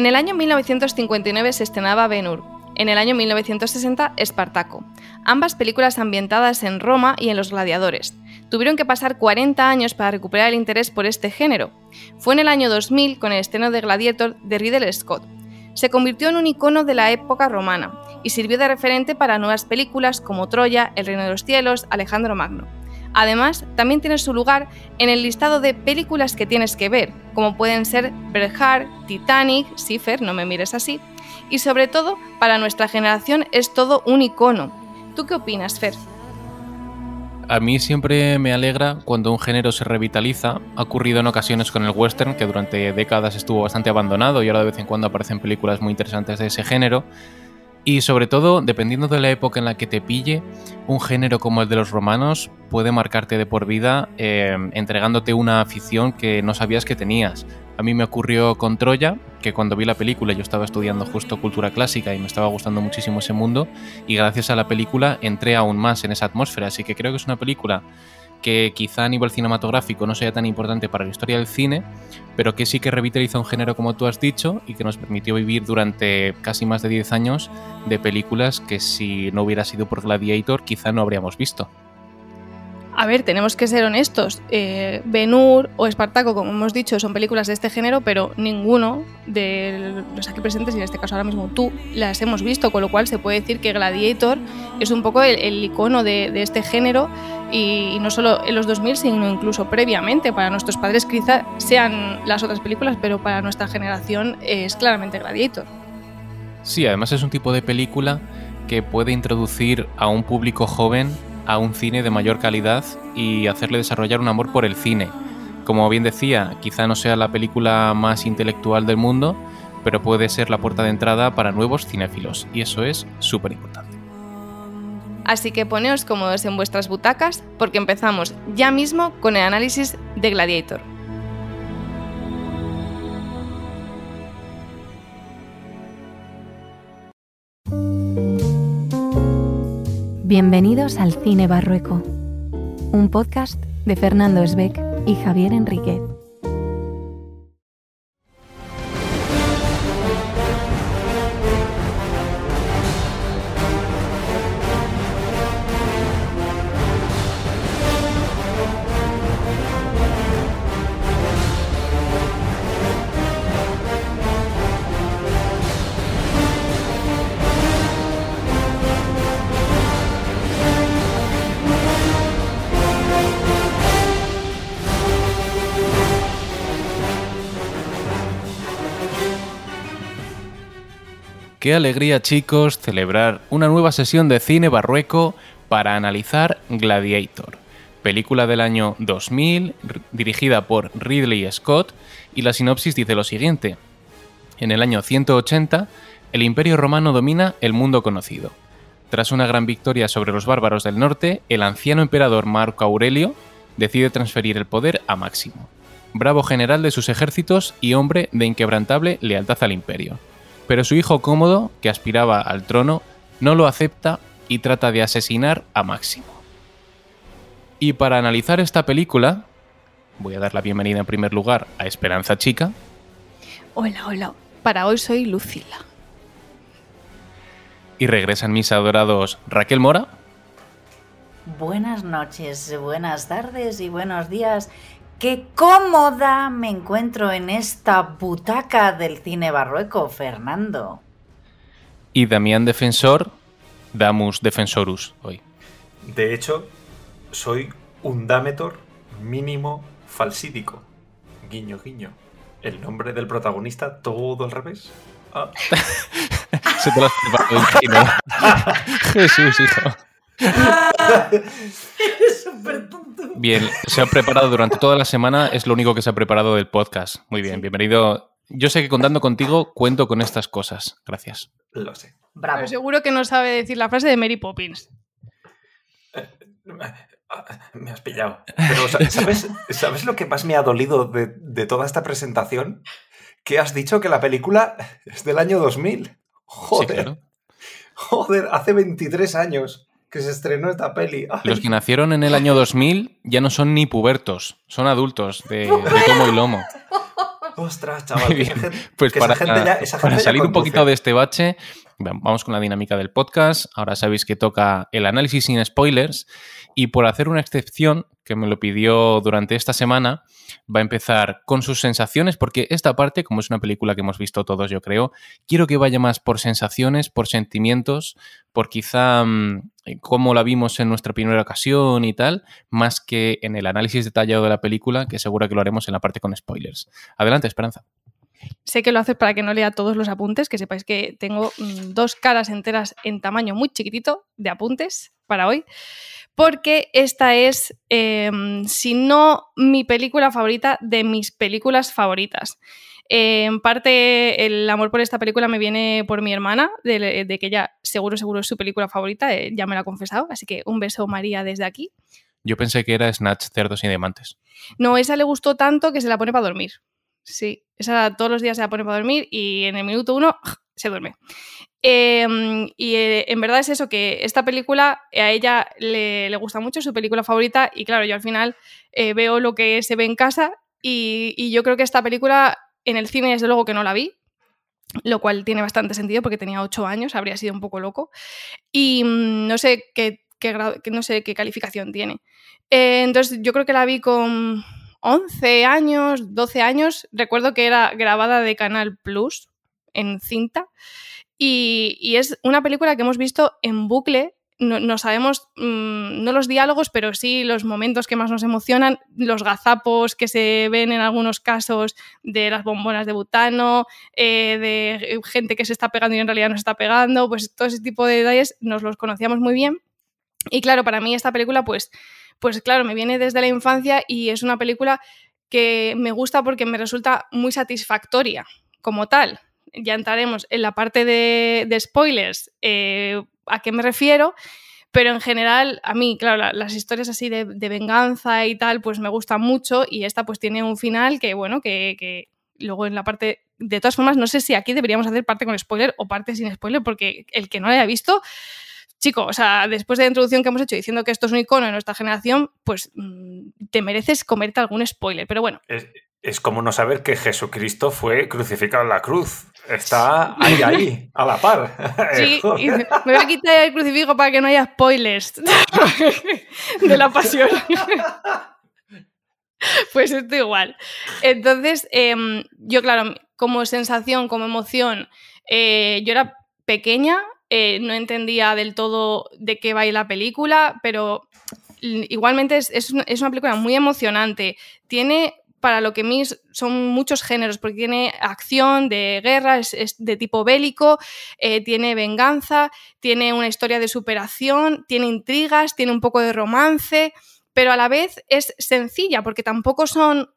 En el año 1959 se estrenaba Ben-Hur. En el año 1960, Espartaco. Ambas películas ambientadas en Roma y en Los Gladiadores. Tuvieron que pasar 40 años para recuperar el interés por este género. Fue en el año 2000 con el estreno de Gladiator de Ridley Scott. Se convirtió en un icono de la época romana y sirvió de referente para nuevas películas como Troya, El Reino de los Cielos, Alejandro Magno. Además, también tiene su lugar en el listado de películas que tienes que ver, como pueden ser Braveheart, Titanic, Cipher, no me mires así, y sobre todo, para nuestra generación es todo un icono. ¿Tú qué opinas, Fer? A mí siempre me alegra cuando un género se revitaliza. Ha ocurrido en ocasiones con el western, que durante décadas estuvo bastante abandonado y ahora de vez en cuando aparecen películas muy interesantes de ese género. Y sobre todo, dependiendo de la época en la que te pille, un género como el de los romanos puede marcarte de por vida, eh, entregándote una afición que no sabías que tenías. A mí me ocurrió con Troya, que cuando vi la película yo estaba estudiando justo cultura clásica y me estaba gustando muchísimo ese mundo, y gracias a la película entré aún más en esa atmósfera, así que creo que es una película que quizá a nivel cinematográfico no sea tan importante para la historia del cine, pero que sí que revitaliza un género como tú has dicho y que nos permitió vivir durante casi más de 10 años de películas que si no hubiera sido por Gladiator quizá no habríamos visto. A ver, tenemos que ser honestos. Eh, Benur o Espartaco, como hemos dicho, son películas de este género, pero ninguno de los aquí presentes, y en este caso ahora mismo tú, las hemos visto, con lo cual se puede decir que Gladiator es un poco el, icono de, este género y, no solo en los 2000, sino incluso previamente. Para nuestros padres quizá sean las otras películas, pero para nuestra generación es claramente Gladiator. Sí, además es un tipo de película que puede introducir a un público joven a un cine de mayor calidad y hacerle desarrollar un amor por el cine. Como bien decía, quizá no sea la película más intelectual del mundo, pero puede ser la puerta de entrada para nuevos cinéfilos, y eso es súper importante. Así que poneos cómodos en vuestras butacas porque empezamos ya mismo con el análisis de Gladiator. Bienvenidos al Cine Barrueco, un podcast de Fernando Esbeck y Javier Enriquez. Qué alegría chicos celebrar una nueva sesión de cine barrueco para analizar Gladiator, película del año 2000 dirigida por Ridley Scott y la sinopsis dice lo siguiente. En el año 180, el imperio romano domina el mundo conocido. Tras una gran victoria sobre los bárbaros del norte, el anciano emperador Marco Aurelio decide transferir el poder a Máximo, bravo general de sus ejércitos y hombre de inquebrantable lealtad al imperio pero su hijo cómodo, que aspiraba al trono, no lo acepta y trata de asesinar a Máximo. Y para analizar esta película, voy a dar la bienvenida en primer lugar a Esperanza Chica. Hola, hola. Para hoy soy Lucila. Y regresan mis adorados Raquel Mora. Buenas noches, buenas tardes y buenos días Qué cómoda me encuentro en esta butaca del cine barrueco, Fernando. Y Damián Defensor, Damus Defensorus hoy. De hecho, soy un Dametor mínimo falsídico. Guiño, guiño. El nombre del protagonista todo al revés. Ah. Se te lo has preparado Jesús, hijo. Bien, se ha preparado durante toda la semana, es lo único que se ha preparado del podcast. Muy bien, bienvenido. Yo sé que contando contigo cuento con estas cosas. Gracias. Lo sé. Bravo. Pero seguro que no sabe decir la frase de Mary Poppins. Eh, me has pillado. Pero, ¿sabes, lo que más me ha dolido de, toda esta presentación? Que has dicho que la película es del año 2000. Joder. Joder, hace 23 años que se estrenó esta peli. Los que nacieron en el año 2000 ya no son ni pubertos, son adultos de, tomo y lomo. Ostras, chaval. Bien. gente- Pues esa para, gente ya- esa para gente salir un poquito de este bache, vamos con la dinámica del podcast. Ahora sabéis que toca el análisis sin spoilers y por hacer una excepción que me lo pidió durante esta semana, va a empezar con sus sensaciones porque esta parte, como es una película que hemos visto todos, yo creo, quiero que vaya más por sensaciones, por sentimientos, por quizá mm, cómo la vimos en nuestra primera ocasión y tal, más que en el análisis detallado de la película, que seguro que lo haremos en la parte con spoilers. Adelante, Esperanza. Sé que lo haces para que no lea todos los apuntes, que sepáis que tengo mm, dos caras enteras en tamaño muy chiquitito de apuntes para hoy, porque esta es, eh, si no mi película favorita, de mis películas favoritas. Eh, en parte el amor por esta película me viene por mi hermana, de, de que ella seguro, seguro es su película favorita, eh, ya me lo ha confesado, así que un beso María desde aquí. Yo pensé que era Snatch, Cerdos y Diamantes. No, esa le gustó tanto que se la pone para dormir. Sí, esa todos los días se la pone para dormir y en el minuto uno se duerme. Eh, y eh, en verdad es eso, que esta película a ella le, le, gusta mucho, es su película favorita y claro, yo al final eh, veo lo que se ve en casa y, y, yo creo que esta película en el cine desde luego que no la vi, lo cual tiene bastante sentido porque tenía ocho años, habría sido un poco loco y mmm, no sé qué, grado, no sé qué calificación tiene. Eh, entonces yo creo que la vi con 11 años, 12 años, recuerdo que era grabada de Canal Plus en cinta y es una película que hemos visto en bucle. No, sabemos, mmm, no los diálogos, pero sí los momentos que más nos emocionan, los gazapos que se ven en algunos casos de las bombonas de butano, eh, de gente que se está pegando y en realidad no se está pegando, pues todo ese tipo de detalles nos los conocíamos muy bien. Y claro, para mí esta película, pues, pues claro, me viene desde la infancia y es una película que me gusta porque me resulta muy satisfactoria como tal. Ya entraremos en la parte de, de spoilers, eh, a qué me refiero, pero en general a mí, claro, la, las historias así de, venganza y tal, pues me gustan mucho y esta pues tiene un final que, bueno, que, que luego en la parte, de todas formas, no sé si aquí deberíamos hacer parte con spoiler o parte sin spoiler, porque el que no la haya visto chico, o sea, después de la introducción que hemos hecho diciendo que esto es un icono de nuestra generación, pues mmm, te mereces comerte algún spoiler. Pero bueno. Es, como no saber que Jesucristo fue crucificado en la cruz. Está ahí, ahí, a la par. Sí, y me voy a quitar el crucifijo para que no haya spoilers de la pasión. Pues esto igual. Entonces, eh, yo, claro, como sensación, como emoción, eh, yo era pequeña, eh, no entendía del todo de qué va a ir la película, pero igualmente es, es, una, es, una, película muy emocionante. Tiene, para lo que mí son muchos géneros, porque tiene acción, de guerra, es, es de tipo bélico, eh, tiene venganza, tiene una historia de superación, tiene intrigas, tiene un poco de romance, pero a la vez es sencilla, porque tampoco son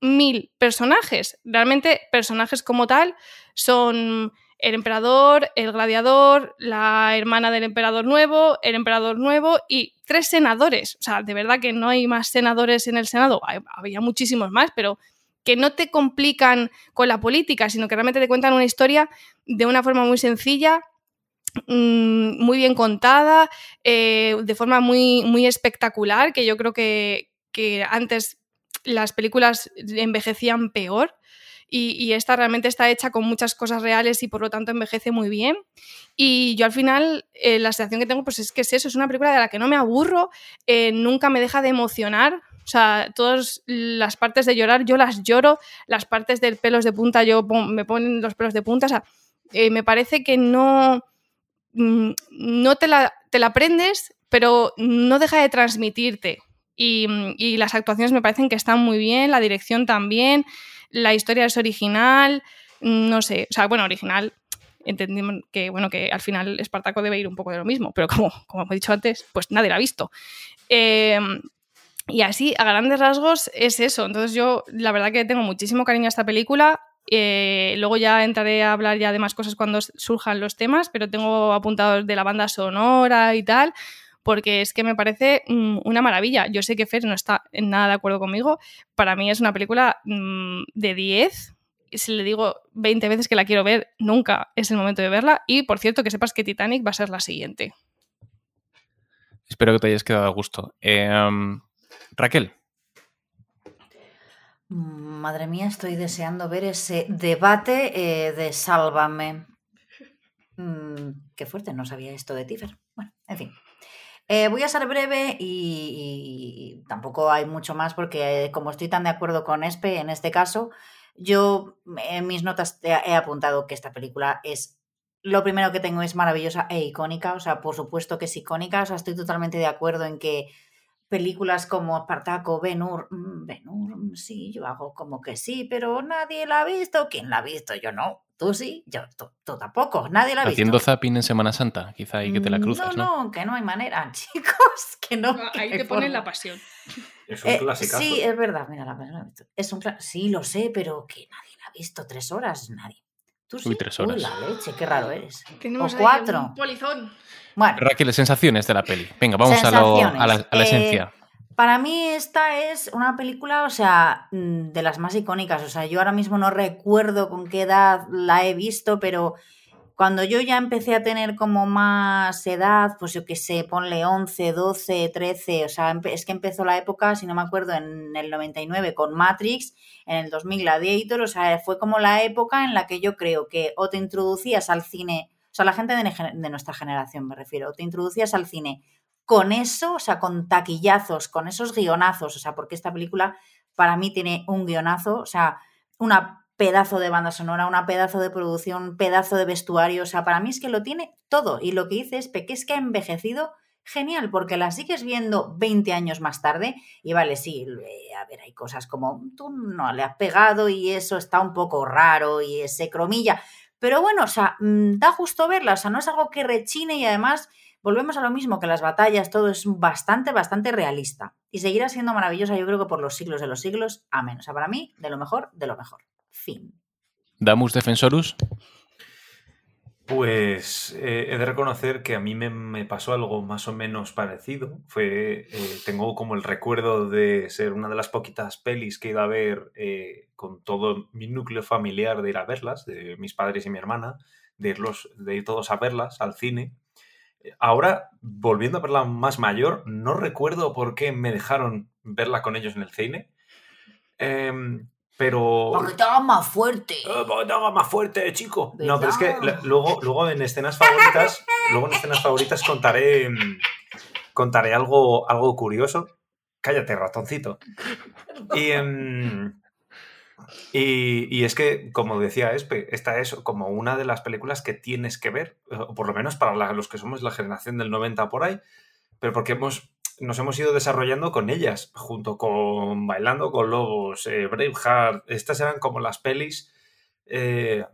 mil personajes. Realmente personajes como tal son el emperador, el gladiador, la hermana del emperador nuevo, el emperador nuevo y tres senadores. O sea, de verdad que no hay más senadores en el Senado. Había muchísimos más, pero que no te complican con la política, sino que realmente te cuentan una historia de una forma muy sencilla, mmm, muy bien contada, eh, de forma muy, muy espectacular, que yo creo que, que antes las películas envejecían peor. Y, esta realmente está hecha con muchas cosas reales y por lo tanto envejece muy bien. Y yo al final eh, la sensación que tengo pues es que es eso, es una película de la que no me aburro, eh, nunca me deja de emocionar. O sea, todas las partes de llorar yo las lloro, las partes de pelos de punta yo me ponen los pelos de punta. O sea, eh, me parece que no, mm, no te la, te la aprendes, pero no deja de transmitirte. Y las actuaciones me parecen que están muy bien, la dirección también la historia es original, no sé, o sea, bueno, original, entendimos que, bueno, que al final Espartaco debe ir un poco de lo mismo, pero como, como he dicho antes, pues nadie la ha visto. Eh, y así, a grandes rasgos, es eso. Entonces yo, la verdad que tengo muchísimo cariño a esta película. Eh, luego ya entraré a hablar ya de más cosas cuando surjan los temas, pero tengo apuntados de la banda sonora y tal porque es que me parece mmm, una maravilla. Yo sé que Fer no está en nada de acuerdo conmigo. Para mí es una película mmm, de 10. Si le digo 20 veces que la quiero ver, nunca es el momento de verla. Y por cierto, que sepas que Titanic va a ser la siguiente. Espero que te hayas quedado a gusto. Eh, um, Raquel. Madre mía, estoy deseando ver ese debate eh, de Sálvame. Mm, qué fuerte, no sabía esto de Tifer. Bueno, en fin. Eh, voy a ser breve y, y tampoco hay mucho más porque eh, como estoy tan de acuerdo con Espe en este caso, yo en mis notas he he apuntado que esta película es lo primero que tengo es maravillosa e icónica, o sea, por supuesto que es icónica, o sea, estoy totalmente de acuerdo en que películas como Espartaco, Ben-Hur, mm, Ben-Hur, mm, sí, yo hago como que sí, pero nadie la ha visto. ¿Quién la ha visto? Yo no. Tú sí, yo tú, tú tampoco. Nadie la ha visto. Haciendo zapping en Semana Santa, quizá ahí que te la cruzas, ¿no? No, no, que no hay manera, chicos, que no. Ah, que Ahí no te ponen la pasión. Es un Eh, clasicazo. sí, es verdad, mira, la visto. Es un Sí, lo sé, pero que nadie la ha visto. Tres horas, nadie. ¿Tú sí? Uy, tres horas. la leche, qué raro eres. Tenemos o ahí cuatro. un polizón. Bueno, Raquel, sensaciones de la peli. Venga, vamos a, lo- a la, a la Sensaciones. esencia. Eh, Para mí esta es una película, o sea, mm, de las más icónicas. O sea, yo ahora mismo no recuerdo con qué edad la he visto, pero cuando yo ya empecé a tener como más edad, pues yo qué sé, ponle 11, 12, 13, o sea, es que empezó la época, si no me acuerdo, en el 99 con Matrix, en el 2000 Gladiator, o sea, fue como la época en la que yo creo que o te introducías al cine, sea, la gente de, nuestra generación me refiero, te introducías al cine con eso, o sea, con taquillazos, con esos guionazos, o sea, porque esta película para mí tiene un guionazo, o sea, una pedazo de banda sonora, una pedazo de producción, pedazo de vestuario, o sea, para mí es que lo tiene todo. Y lo que dice es que es que ha envejecido genial, porque la sigues viendo 20 años más tarde y vale, sí, eh, a ver, hay cosas como tú no le has pegado y eso está un poco raro y ese cromilla, pero bueno, o sea, mm, da justo verla, o sea, no es algo que rechine y además volvemos a lo mismo que las batallas, todo es bastante, bastante realista. Y seguirá siendo maravillosa, yo creo que por los siglos de los siglos, amén. O sea, para mí, de lo mejor, de lo mejor. Fin. Damus Defensorus. Pues eh, he de reconocer que a mí me, pasó algo más o menos parecido. Fue, eh, tengo como el recuerdo de ser una de las poquitas pelis que he ido a ver eh, con todo mi núcleo familiar de ir a verlas, de mis padres y mi hermana, de, irlos, de ir todos a verlas al cine. Ahora, volviendo a verla más mayor, no recuerdo por qué me dejaron verla con ellos en el cine. Pero... Porque estaba más fuerte. ¡Eh, porque te haga más fuerte, chico. No, pero es que luego, luego en escenas favoritas, luego en escenas favoritas contaré, mm, contaré algo, algo curioso. Cállate, ratoncito. Y, em, y, y es que, como decía Espe, esta es como una de las películas que tienes que ver, o por lo menos para la- los que somos la generación del 90 por ahí, pero porque hemos, nos hemos ido desarrollando con ellas, junto con Bailando con Lobos, eh, Braveheart, estas eran como las pelis eh,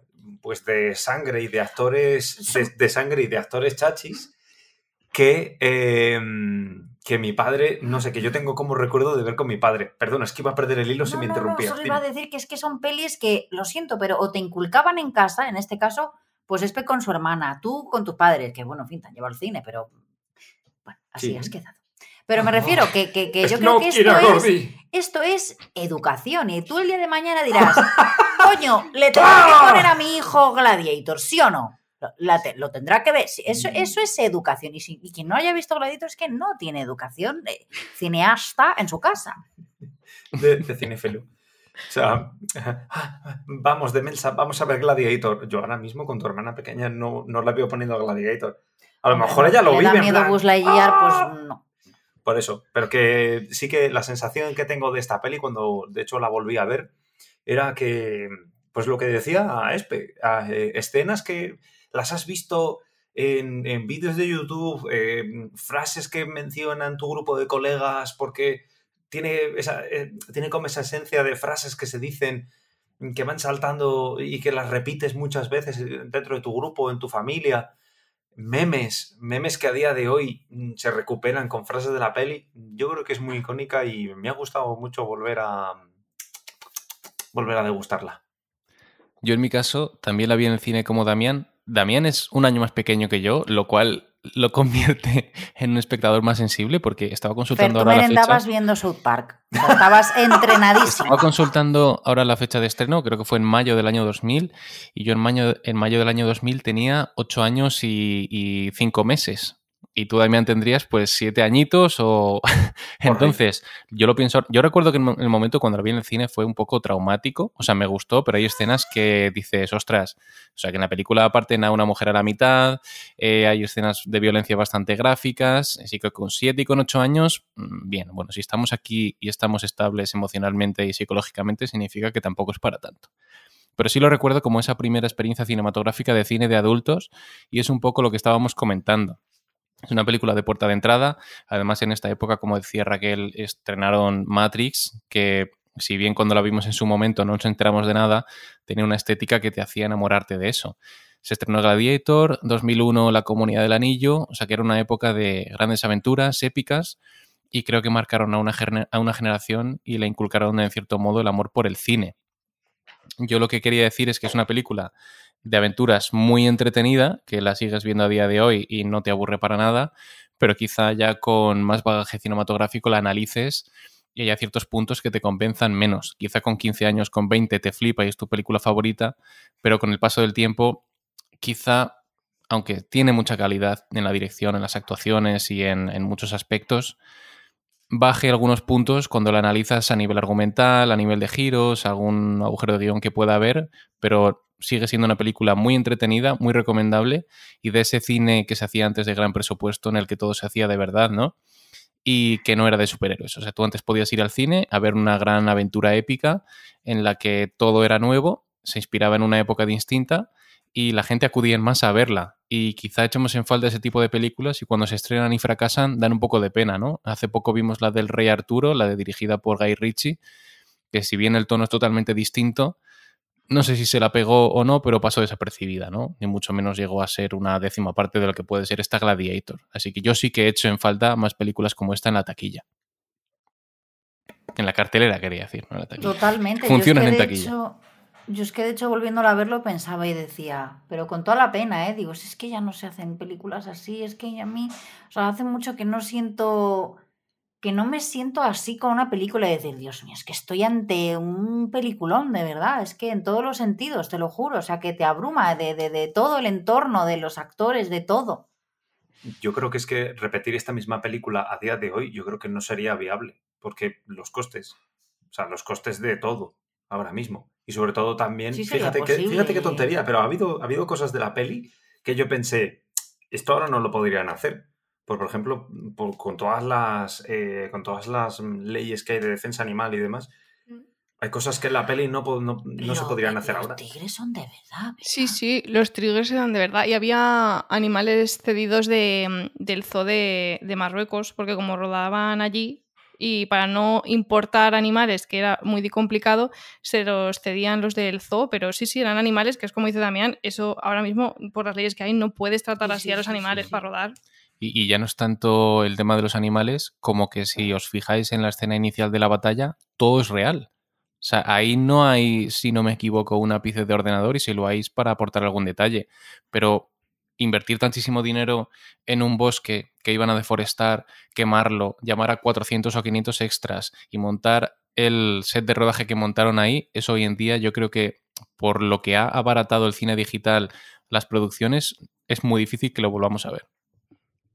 pues de sangre y de actores, de, de sangre y de actores chachis, que, eh, que mi padre, no sé, que yo tengo como recuerdo de ver con mi padre. Perdona, es que iba a perder el hilo si No, me no, no, interrumpías. solo Dime. iba a decir que es que son pelis que, lo siento, pero o te inculcaban en casa, en este caso, pues Espe con su hermana, tú con tus padres, que bueno, en fin, te han llevado al cine, pero bueno, así Sí. has quedado. Pero me refiero que, que, que yo creo que esto es, Gordi. esto es educación. Y tú el día de mañana dirás, coño, le tengo que poner a mi hijo Gladiator, ¿sí o no? Lo, la te- lo tendrá que ver. Eso, eso es educación. Y, si, y quien no haya visto Gladiator es que no tiene educación de cineasta en su casa. de, de cinefilo. O sea, vamos, de Melsa, vamos a ver Gladiator. Yo ahora mismo con tu hermana pequeña no, no la veo poniendo Gladiator. A lo mejor ella lo le vive da en plan, Buzz Lightyear, ¡Ah! pues no. Por eso, pero que sí que la sensación que tengo de esta peli cuando de hecho la volví a ver era que, pues lo que decía a Espe, a, eh, escenas que las has visto en, en vídeos de YouTube, eh, frases que mencionan tu grupo de colegas porque tiene, esa, eh, tiene como esa esencia de frases que se dicen que van saltando y que las repites muchas veces dentro de tu grupo, en tu familia memes, memes que a día de hoy mm, se recuperan con frases de la peli, yo creo que es muy icónica y me ha gustado mucho volver a volver a degustarla. Yo en mi caso también la vi en el cine como Damián. Damián es un año más pequeño que yo, lo cual lo convierte en un espectador más sensible porque estaba consultando tú ahora la fecha. merendabas viendo South Park. Estabas entrenadísimo. Estaba consultando ahora la fecha de estreno, creo que fue en mayo del año 2000, y yo en mayo, en mayo del año 2000 tenía 8 años y, 5 meses. Y tú, Damián, tendrías pues siete añitos o... Entonces, yo lo pienso... Yo recuerdo que en el momento cuando lo vi en el cine fue un poco traumático, o sea, me gustó, pero hay escenas que dices, ostras, o sea, que en la película aparte a una mujer a la mitad, eh, hay escenas de violencia bastante gráficas, así que con siete y con ocho años, mm, bien, bueno, si estamos aquí y estamos estables emocionalmente y psicológicamente, significa que tampoco es para tanto pero sí lo recuerdo como esa primera experiencia cinematográfica de cine de adultos y es un poco lo que estábamos comentando. Es una película de puerta de entrada. Además, en esta época, como decía Raquel, estrenaron Matrix, que si bien cuando la vimos en su momento no nos enteramos de nada, tenía una estética que te hacía enamorarte de eso. Se estrenó Gladiator, 2001 La Comunidad del Anillo, o sea que era una época de grandes aventuras épicas y creo que marcaron a una, a una generación y le inculcaron en cierto modo el amor por el cine. Yo lo que quería decir es que es una película de aventuras muy entretenida, que la sigues viendo a día de hoy y no te aburre para nada, pero quizá ya con más bagaje cinematográfico la analices y haya ciertos puntos que te compensan menos. Quizá con 15 años, con 20 te flipa y es tu película favorita, pero con el paso del tiempo, quizá, aunque tiene mucha calidad en la dirección, en las actuaciones y en, en muchos aspectos, baje algunos puntos cuando la analizas a nivel argumental, a nivel de giros, algún agujero de guion que pueda haber, pero sigue siendo una película muy entretenida, muy recomendable y de ese cine que se hacía antes de gran presupuesto en el que todo se hacía de verdad, ¿no? Y que no era de superhéroes. O sea, tú antes podías ir al cine a ver una gran aventura épica en la que todo era nuevo, se inspiraba en una época distinta y la gente acudía más a verla. Y quizá echemos en falta ese tipo de películas y cuando se estrenan y fracasan dan un poco de pena, ¿no? Hace poco vimos la del Rey Arturo, la de dirigida por Guy Ritchie, que si bien el tono es totalmente distinto, no sé si se la pegó o no, pero pasó desapercibida, ¿no? Ni mucho menos llegó a ser una décima parte de lo que puede ser esta Gladiator. Así que yo sí que he hecho en falta más películas como esta en la taquilla. En la cartelera, quería decir, no en la taquilla. Totalmente. Funcionan en taquilla. Yo es que de hecho volviéndola a verlo pensaba y decía, pero con toda la pena, ¿eh? Digo, si es que ya no se hacen películas así, es que a mí, o sea, hace mucho que no siento, que no me siento así con una película y decir, Dios mío, es que estoy ante un peliculón, de verdad, es que en todos los sentidos, te lo juro, o sea, que te abruma de, de, de todo el entorno, de los actores, de todo. Yo creo que es que repetir esta misma película a día de hoy, yo creo que no sería viable, porque los costes, o sea, los costes de todo, ahora mismo. Y sobre todo también, fíjate, que, fíjate qué tontería, pero ha habido, ha habido cosas de la peli que yo pensé, esto ahora no lo podrían hacer. Por, por ejemplo, con, todas las, eh, con todas las leyes que hay de defensa animal y demás, mm. hay cosas que en la peli no, no, no se podrían hacer ahora. Los tigres son de verdad, Sí, sí, los tigres eran de verdad. Y había animales cedidos de, del zoo de, de Marruecos, porque como rodaban allí, y para no importar animales, que era muy complicado, se los cedían los del zoo, pero sí, sí, eran animales, que es como dice Damián, eso ahora mismo, por las leyes que hay, no puedes tratar así a los animales para rodar. Y, ya no es tanto el tema de los animales como que si os fijáis en la escena inicial de la batalla, todo es real. O sea, ahí no hay, si no me equivoco, un ápice de ordenador y si lo hay para aportar algún detalle. Pero invertir tantísimo dinero en un bosque que iban a deforestar, quemarlo, llamar a 400 o 500 extras y montar el set de rodaje que montaron ahí, eso hoy en día yo creo que por lo que ha abaratado el cine digital las producciones, es muy difícil que lo volvamos a ver.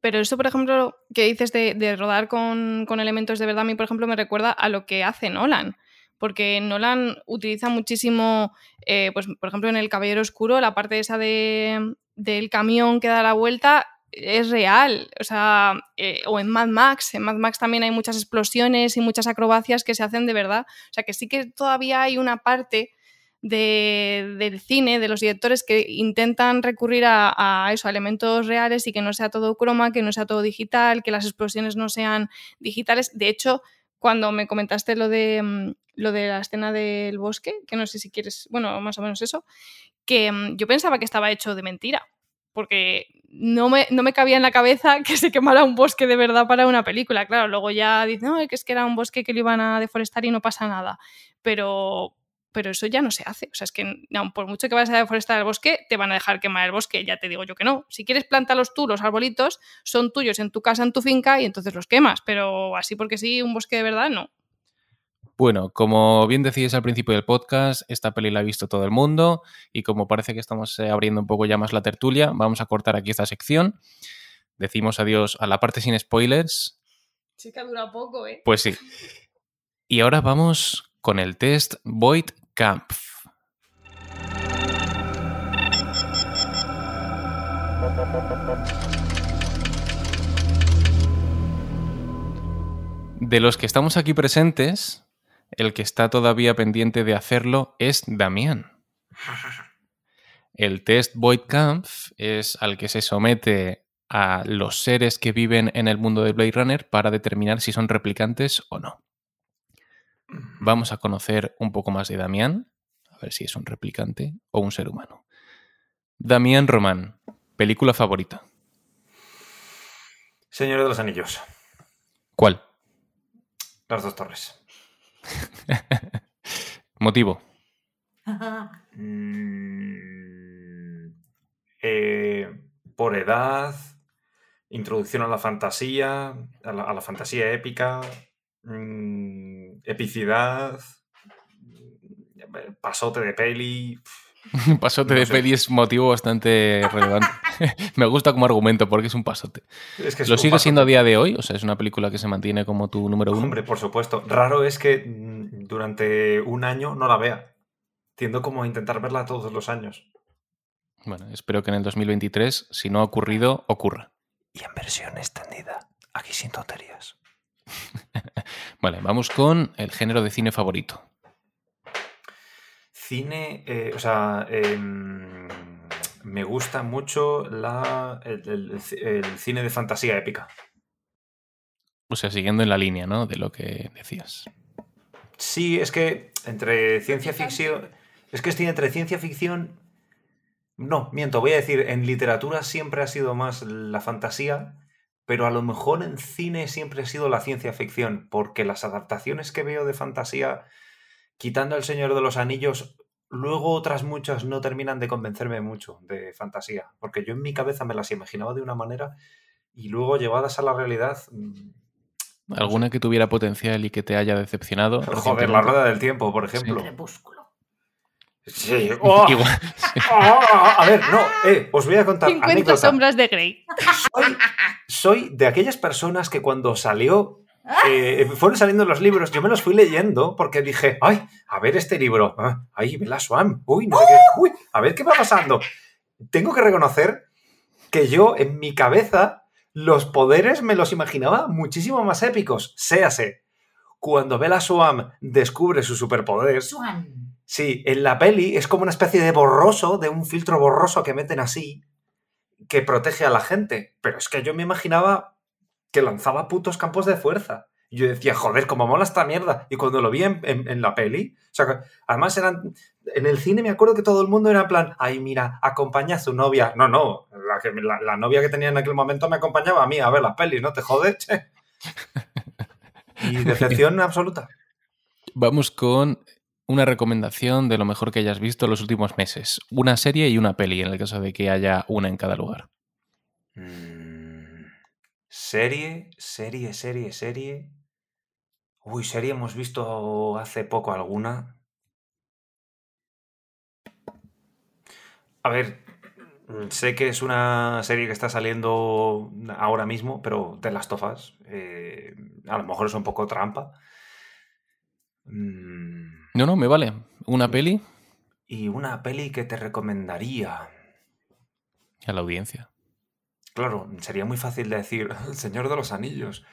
Pero eso, por ejemplo, que dices de, rodar con, con, elementos de verdad, a mí, por ejemplo, me recuerda a lo que hace Nolan porque Nolan utiliza muchísimo, eh, pues por ejemplo en El Caballero Oscuro, la parte esa de, del camión que da la vuelta es real, o sea, eh, o en Mad Max, en Mad Max también hay muchas explosiones y muchas acrobacias que se hacen de verdad, o sea que sí que todavía hay una parte de, del cine, de los directores que intentan recurrir a, a, eso, a elementos reales y que no sea todo croma, que no sea todo digital, que las explosiones no sean digitales. De hecho, cuando me comentaste lo de, mm, lo de la escena del bosque, que no sé si quieres, bueno, más o menos eso, que mm, yo pensaba que estaba hecho de mentira, porque no me, no me cabía en la cabeza que se quemara un bosque de verdad para una película. Claro, luego ya dicen, no, que es que era un bosque que lo iban a deforestar y no pasa nada. Pero, pero eso ya no se hace. O sea, es que por mucho que vayas a deforestar el bosque, te van a dejar quemar el bosque, ya te digo yo que no. Si quieres plantarlos tú, los arbolitos, son tuyos en tu casa, en tu finca, y entonces los quemas, pero así porque sí, un bosque de verdad, no. Bueno, como bien decíais al principio del podcast, esta peli la ha visto todo el mundo y como parece que estamos eh, abriendo un poco ya más la tertulia, vamos a cortar aquí esta sección. decimos adiós a la parte sin spoilers. Sí que dura poco, ¿eh? Pues sí. Y ahora vamos con el test Void De los que estamos aquí presentes, el que está todavía pendiente de hacerlo es Damián. El test Void Kampf es al que se somete a los seres que viven en el mundo de Blade Runner para determinar si son replicantes o no. Vamos a conocer un poco más de Damián, a ver si es un replicante o un ser humano. Damián Román, película favorita. Señor de los Anillos. ¿Cuál? Las dos torres. Motivo. Mm, eh, por edad, introducción a la fantasía, a la, a la fantasía épica, mm, epicidad, mm, pasote de peli. pasote No de sé. peli es motivo bastante relevante. Me gusta como argumento porque es un pasote. Es que es ¿Lo sigue pasote. siendo a día de hoy? O sea, es una película que se mantiene como tu número uno. Hombre, por supuesto. Raro es que mm, durante un año no la vea. Tiendo como a intentar verla todos los años. Bueno, espero que en el 2023, si no ha ocurrido, ocurra. Y en versión extendida. Aquí sin tonterías. Vale, vamos con el género de cine favorito. Cine, eh, o sea, em, me gusta mucho la, el, el- el cine de fantasía épica. O sea, siguiendo en la línea, ¿no? De lo que decías. Sí, es que entre ciencia ficción. Es que estoy entre ciencia ficción. No, miento, voy a decir, en literatura siempre ha sido más la fantasía, pero a lo mejor en cine siempre ha sido la ciencia ficción, porque las adaptaciones que veo de fantasía, quitando El Señor de los Anillos, luego otras muchas no terminan de convencerme mucho de fantasía, porque yo en mi cabeza me las imaginaba de una manera y luego llevadas a la realidad. mm, ¿Alguna que tuviera potencial y que te haya decepcionado? Joder, la rueda del tiempo, por ejemplo. Sí. ¡Oh! Igual- Ah, a ver, no, eh, os voy a contar 50 anécdota. sombras de Grey. Soy, soy de aquellas personas que cuando salió, eh, fueron saliendo los libros, yo me los fui leyendo porque dije, ay, a ver este libro, ah, ay, Bella Swan, uy, no sé qué, uy, a ver qué va pasando. Tengo que reconocer que yo en mi cabeza los poderes me los imaginaba muchísimo más épicos. Séase, cuando Bella Swan descubre su superpoder, Swan. Sí, en la peli es como una especie de borroso, de un filtro borroso que meten así, que protege a la gente. Pero es que yo me imaginaba que lanzaba putos campos de fuerza. Y yo decía, joder, cómo mola esta mierda. Y cuando lo vi en, en- en la peli, o sea, que además eran. En el cine me acuerdo que todo el mundo era en plan, ay, mira, acompaña a su novia. No, no, la, que, la, la novia que tenía en aquel momento me acompañaba a mí a ver las pelis, ¿no te jodes? che? Y decepción absoluta. Vamos con una recomendación de lo mejor que hayas visto en los últimos meses. Una serie y una peli, en el caso de que haya una en cada lugar. Mm, Serie, serie, serie, serie. Uy, serie hemos visto hace poco alguna. A ver, sé que es una serie que está saliendo ahora mismo, pero de las tofas. eh, a lo mejor es un poco trampa. Mm, No, no, me vale. Una peli Y una peli que te recomendaría. a la audiencia. Claro, sería muy fácil de decir El Señor de los Anillos.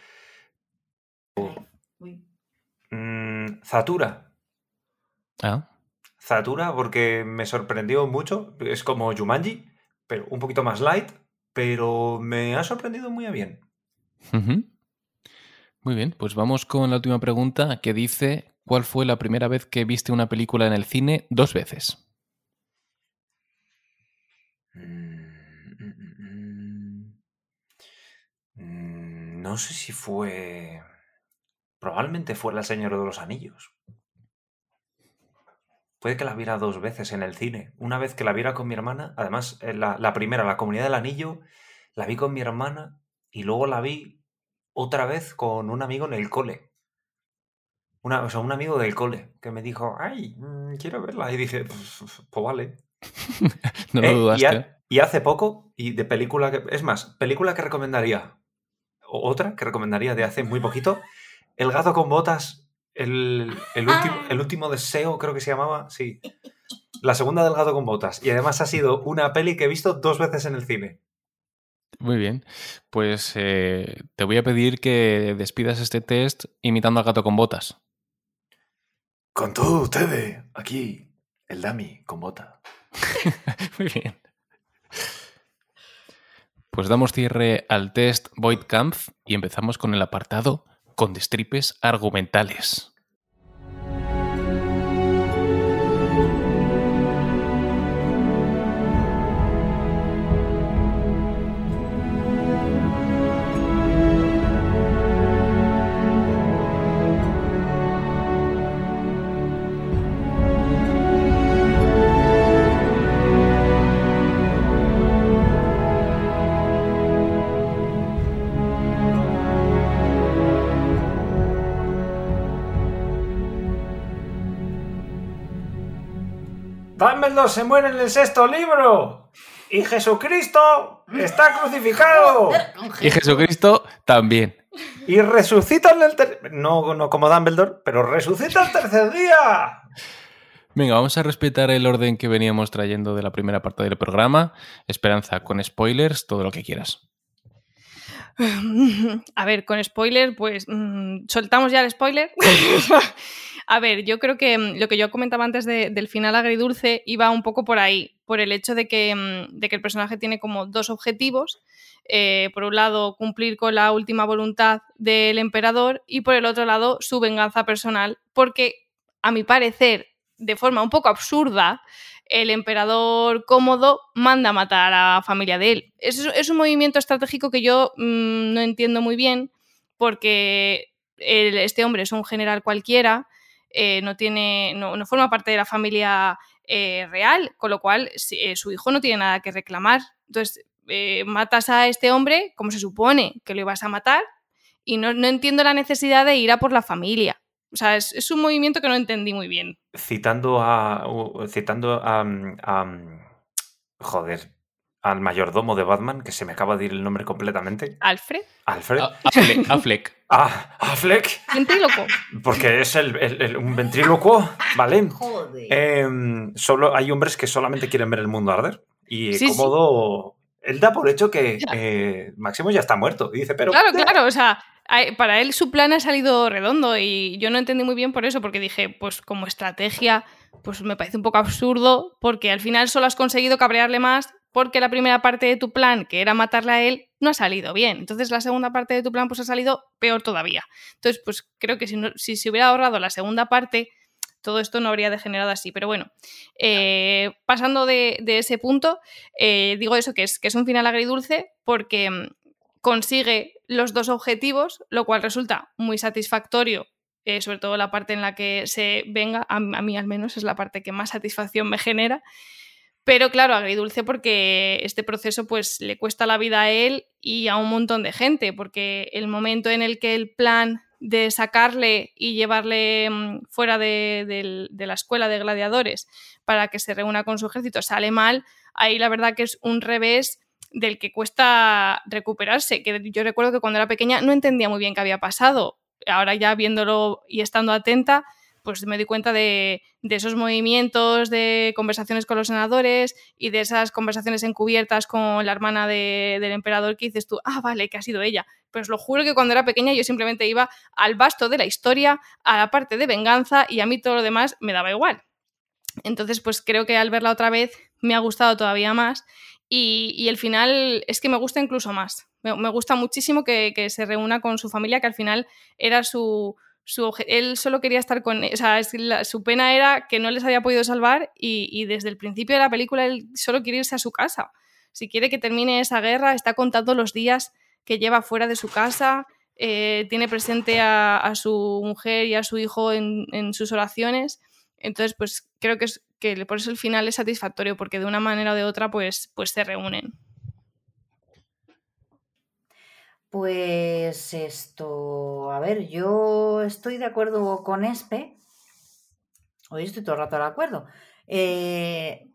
Uy. Mm, Zatura. Ah, Zatura porque me sorprendió mucho. Es como Jumanji, pero un poquito más light, pero me ha sorprendido muy bien. Muy bien, pues vamos con la última pregunta que dice, ¿cuál fue la primera vez que viste una película en el cine dos veces? Mm, mm, mm, No sé si fue... Probablemente fue El Señor de los Anillos. Puede que la viera dos veces en el cine. Una vez que la viera con mi hermana, además eh, la, la primera, La Comunidad del Anillo, la vi con mi hermana y luego la vi otra vez con un amigo en el cole. Una, o sea, un amigo del cole que me dijo, ay, mm, quiero verla. Y dije, pues, pues vale. No Eh, lo y, a- Y hace poco, y de película que. Es más, película que recomendaría. O otra que recomendaría de hace muy poquito. El gato con botas. El, el último, el último deseo, creo que se llamaba. Sí. La segunda del gato con botas. Y además ha sido una peli que he visto dos veces en el cine. Muy bien. Pues eh, te voy a pedir que despidas este test imitando al gato con botas. Con todo ustedes, aquí, el Dami con bota. Muy bien. Pues damos cierre al test Void Kampf y empezamos con el apartado con destripes argumentales. Dumbledore se muere en el sexto libro. Y Jesucristo está crucificado. Y Jesucristo también. Y resucita en el ter- no, no como Dumbledore, pero resucita el tercer día. Venga, vamos a respetar el orden que veníamos trayendo de la primera parte del programa. Esperanza, con spoilers, todo lo que quieras. A ver, con spoiler, pues mm, soltamos ya el spoiler. A ver, yo creo que mm, lo que yo comentaba antes de- del final agridulce iba un poco por ahí, por el hecho de que, mm, el personaje tiene como dos objetivos. Eh, por un lado, cumplir con la última voluntad del emperador y por el otro lado, su venganza personal, porque a mi parecer, de forma un poco absurda, el emperador cómodo manda a matar a la familia de él. Es, es un movimiento estratégico que yo mm, no entiendo muy bien porque este hombre es un general cualquiera, eh, no, tiene, no, no forma parte de la familia eh, real, con lo cual si- eh, su hijo no tiene nada que reclamar. Entonces, eh, matas a este hombre como se supone que lo ibas a matar y no, no entiendo la necesidad de ir a por la familia. O sea, es, es un movimiento que no entendí muy bien. Citando a. Citando a. a- joder. Al mayordomo de Batman, que se me acaba de ir el nombre completamente. Alfred, Alfred. A- Affleck, Affleck. Ah, Affleck. ventríloco. Porque es el, el- el- un ventrílocuo, ¿vale? Joder. Em, solo hay hombres que solamente quieren ver el mundo arder. Y Sí, sí. cómodo. Él da por hecho que eh, Máximo ya está muerto. Y dice, pero. Claro, claro, o sea, a- para él su plan ha salido redondo y yo no entendí muy bien por eso, porque dije, pues como estrategia, pues me parece un poco absurdo, porque al final solo has conseguido cabrearle más porque la primera parte de tu plan, que era matarle a él, no ha salido bien. Entonces la segunda parte de tu plan pues ha salido peor todavía. Entonces, pues creo que si, no- si se hubiera ahorrado la segunda parte, todo esto no habría degenerado así. Pero bueno, eh, pasando de, ese punto, eh, digo eso, que es, que es un final agridulce porque mm, consigue los dos objetivos, lo cual resulta muy satisfactorio, eh, sobre todo la parte en la que se venga, a, a mí al menos es la parte que más satisfacción me genera. Pero claro, agridulce porque este proceso pues le cuesta la vida a él y a un montón de gente, porque el momento en el que el plan de sacarle y llevarle mm, fuera de, de la escuela de gladiadores para que se reúna con su ejército sale mal, ahí la verdad que es un revés del que cuesta recuperarse. Que yo recuerdo que cuando era pequeña no entendía muy bien qué había pasado. Ahora ya viéndolo y estando atenta, pues me di cuenta de, esos movimientos, de conversaciones con los senadores y de esas conversaciones encubiertas con la hermana de- del emperador que dices tú, ah, vale, que ha sido ella. Pero os lo juro que cuando era pequeña yo simplemente iba al basto de la historia, a la parte de venganza y a mí todo lo demás me daba igual. Entonces, pues creo que al verla otra vez me ha gustado todavía más y, y el final es que me gusta incluso más. Me, me gusta muchísimo que, que se reúna con su familia, que al final era su... su él solo quería estar con... O sea, su pena era que no les había podido salvar y, desde el principio de la película él solo quiere irse a su casa. Si quiere que termine esa guerra, está contando los días que lleva fuera de su casa, eh, tiene presente a, su mujer y a su hijo en, en sus oraciones. Entonces, pues creo que, es, que por eso el final es satisfactorio, porque de una manera o de otra, pues, pues se reúnen. Pues esto, a ver, yo estoy de acuerdo con Espe. Hoy estoy todo el rato de acuerdo. Eh,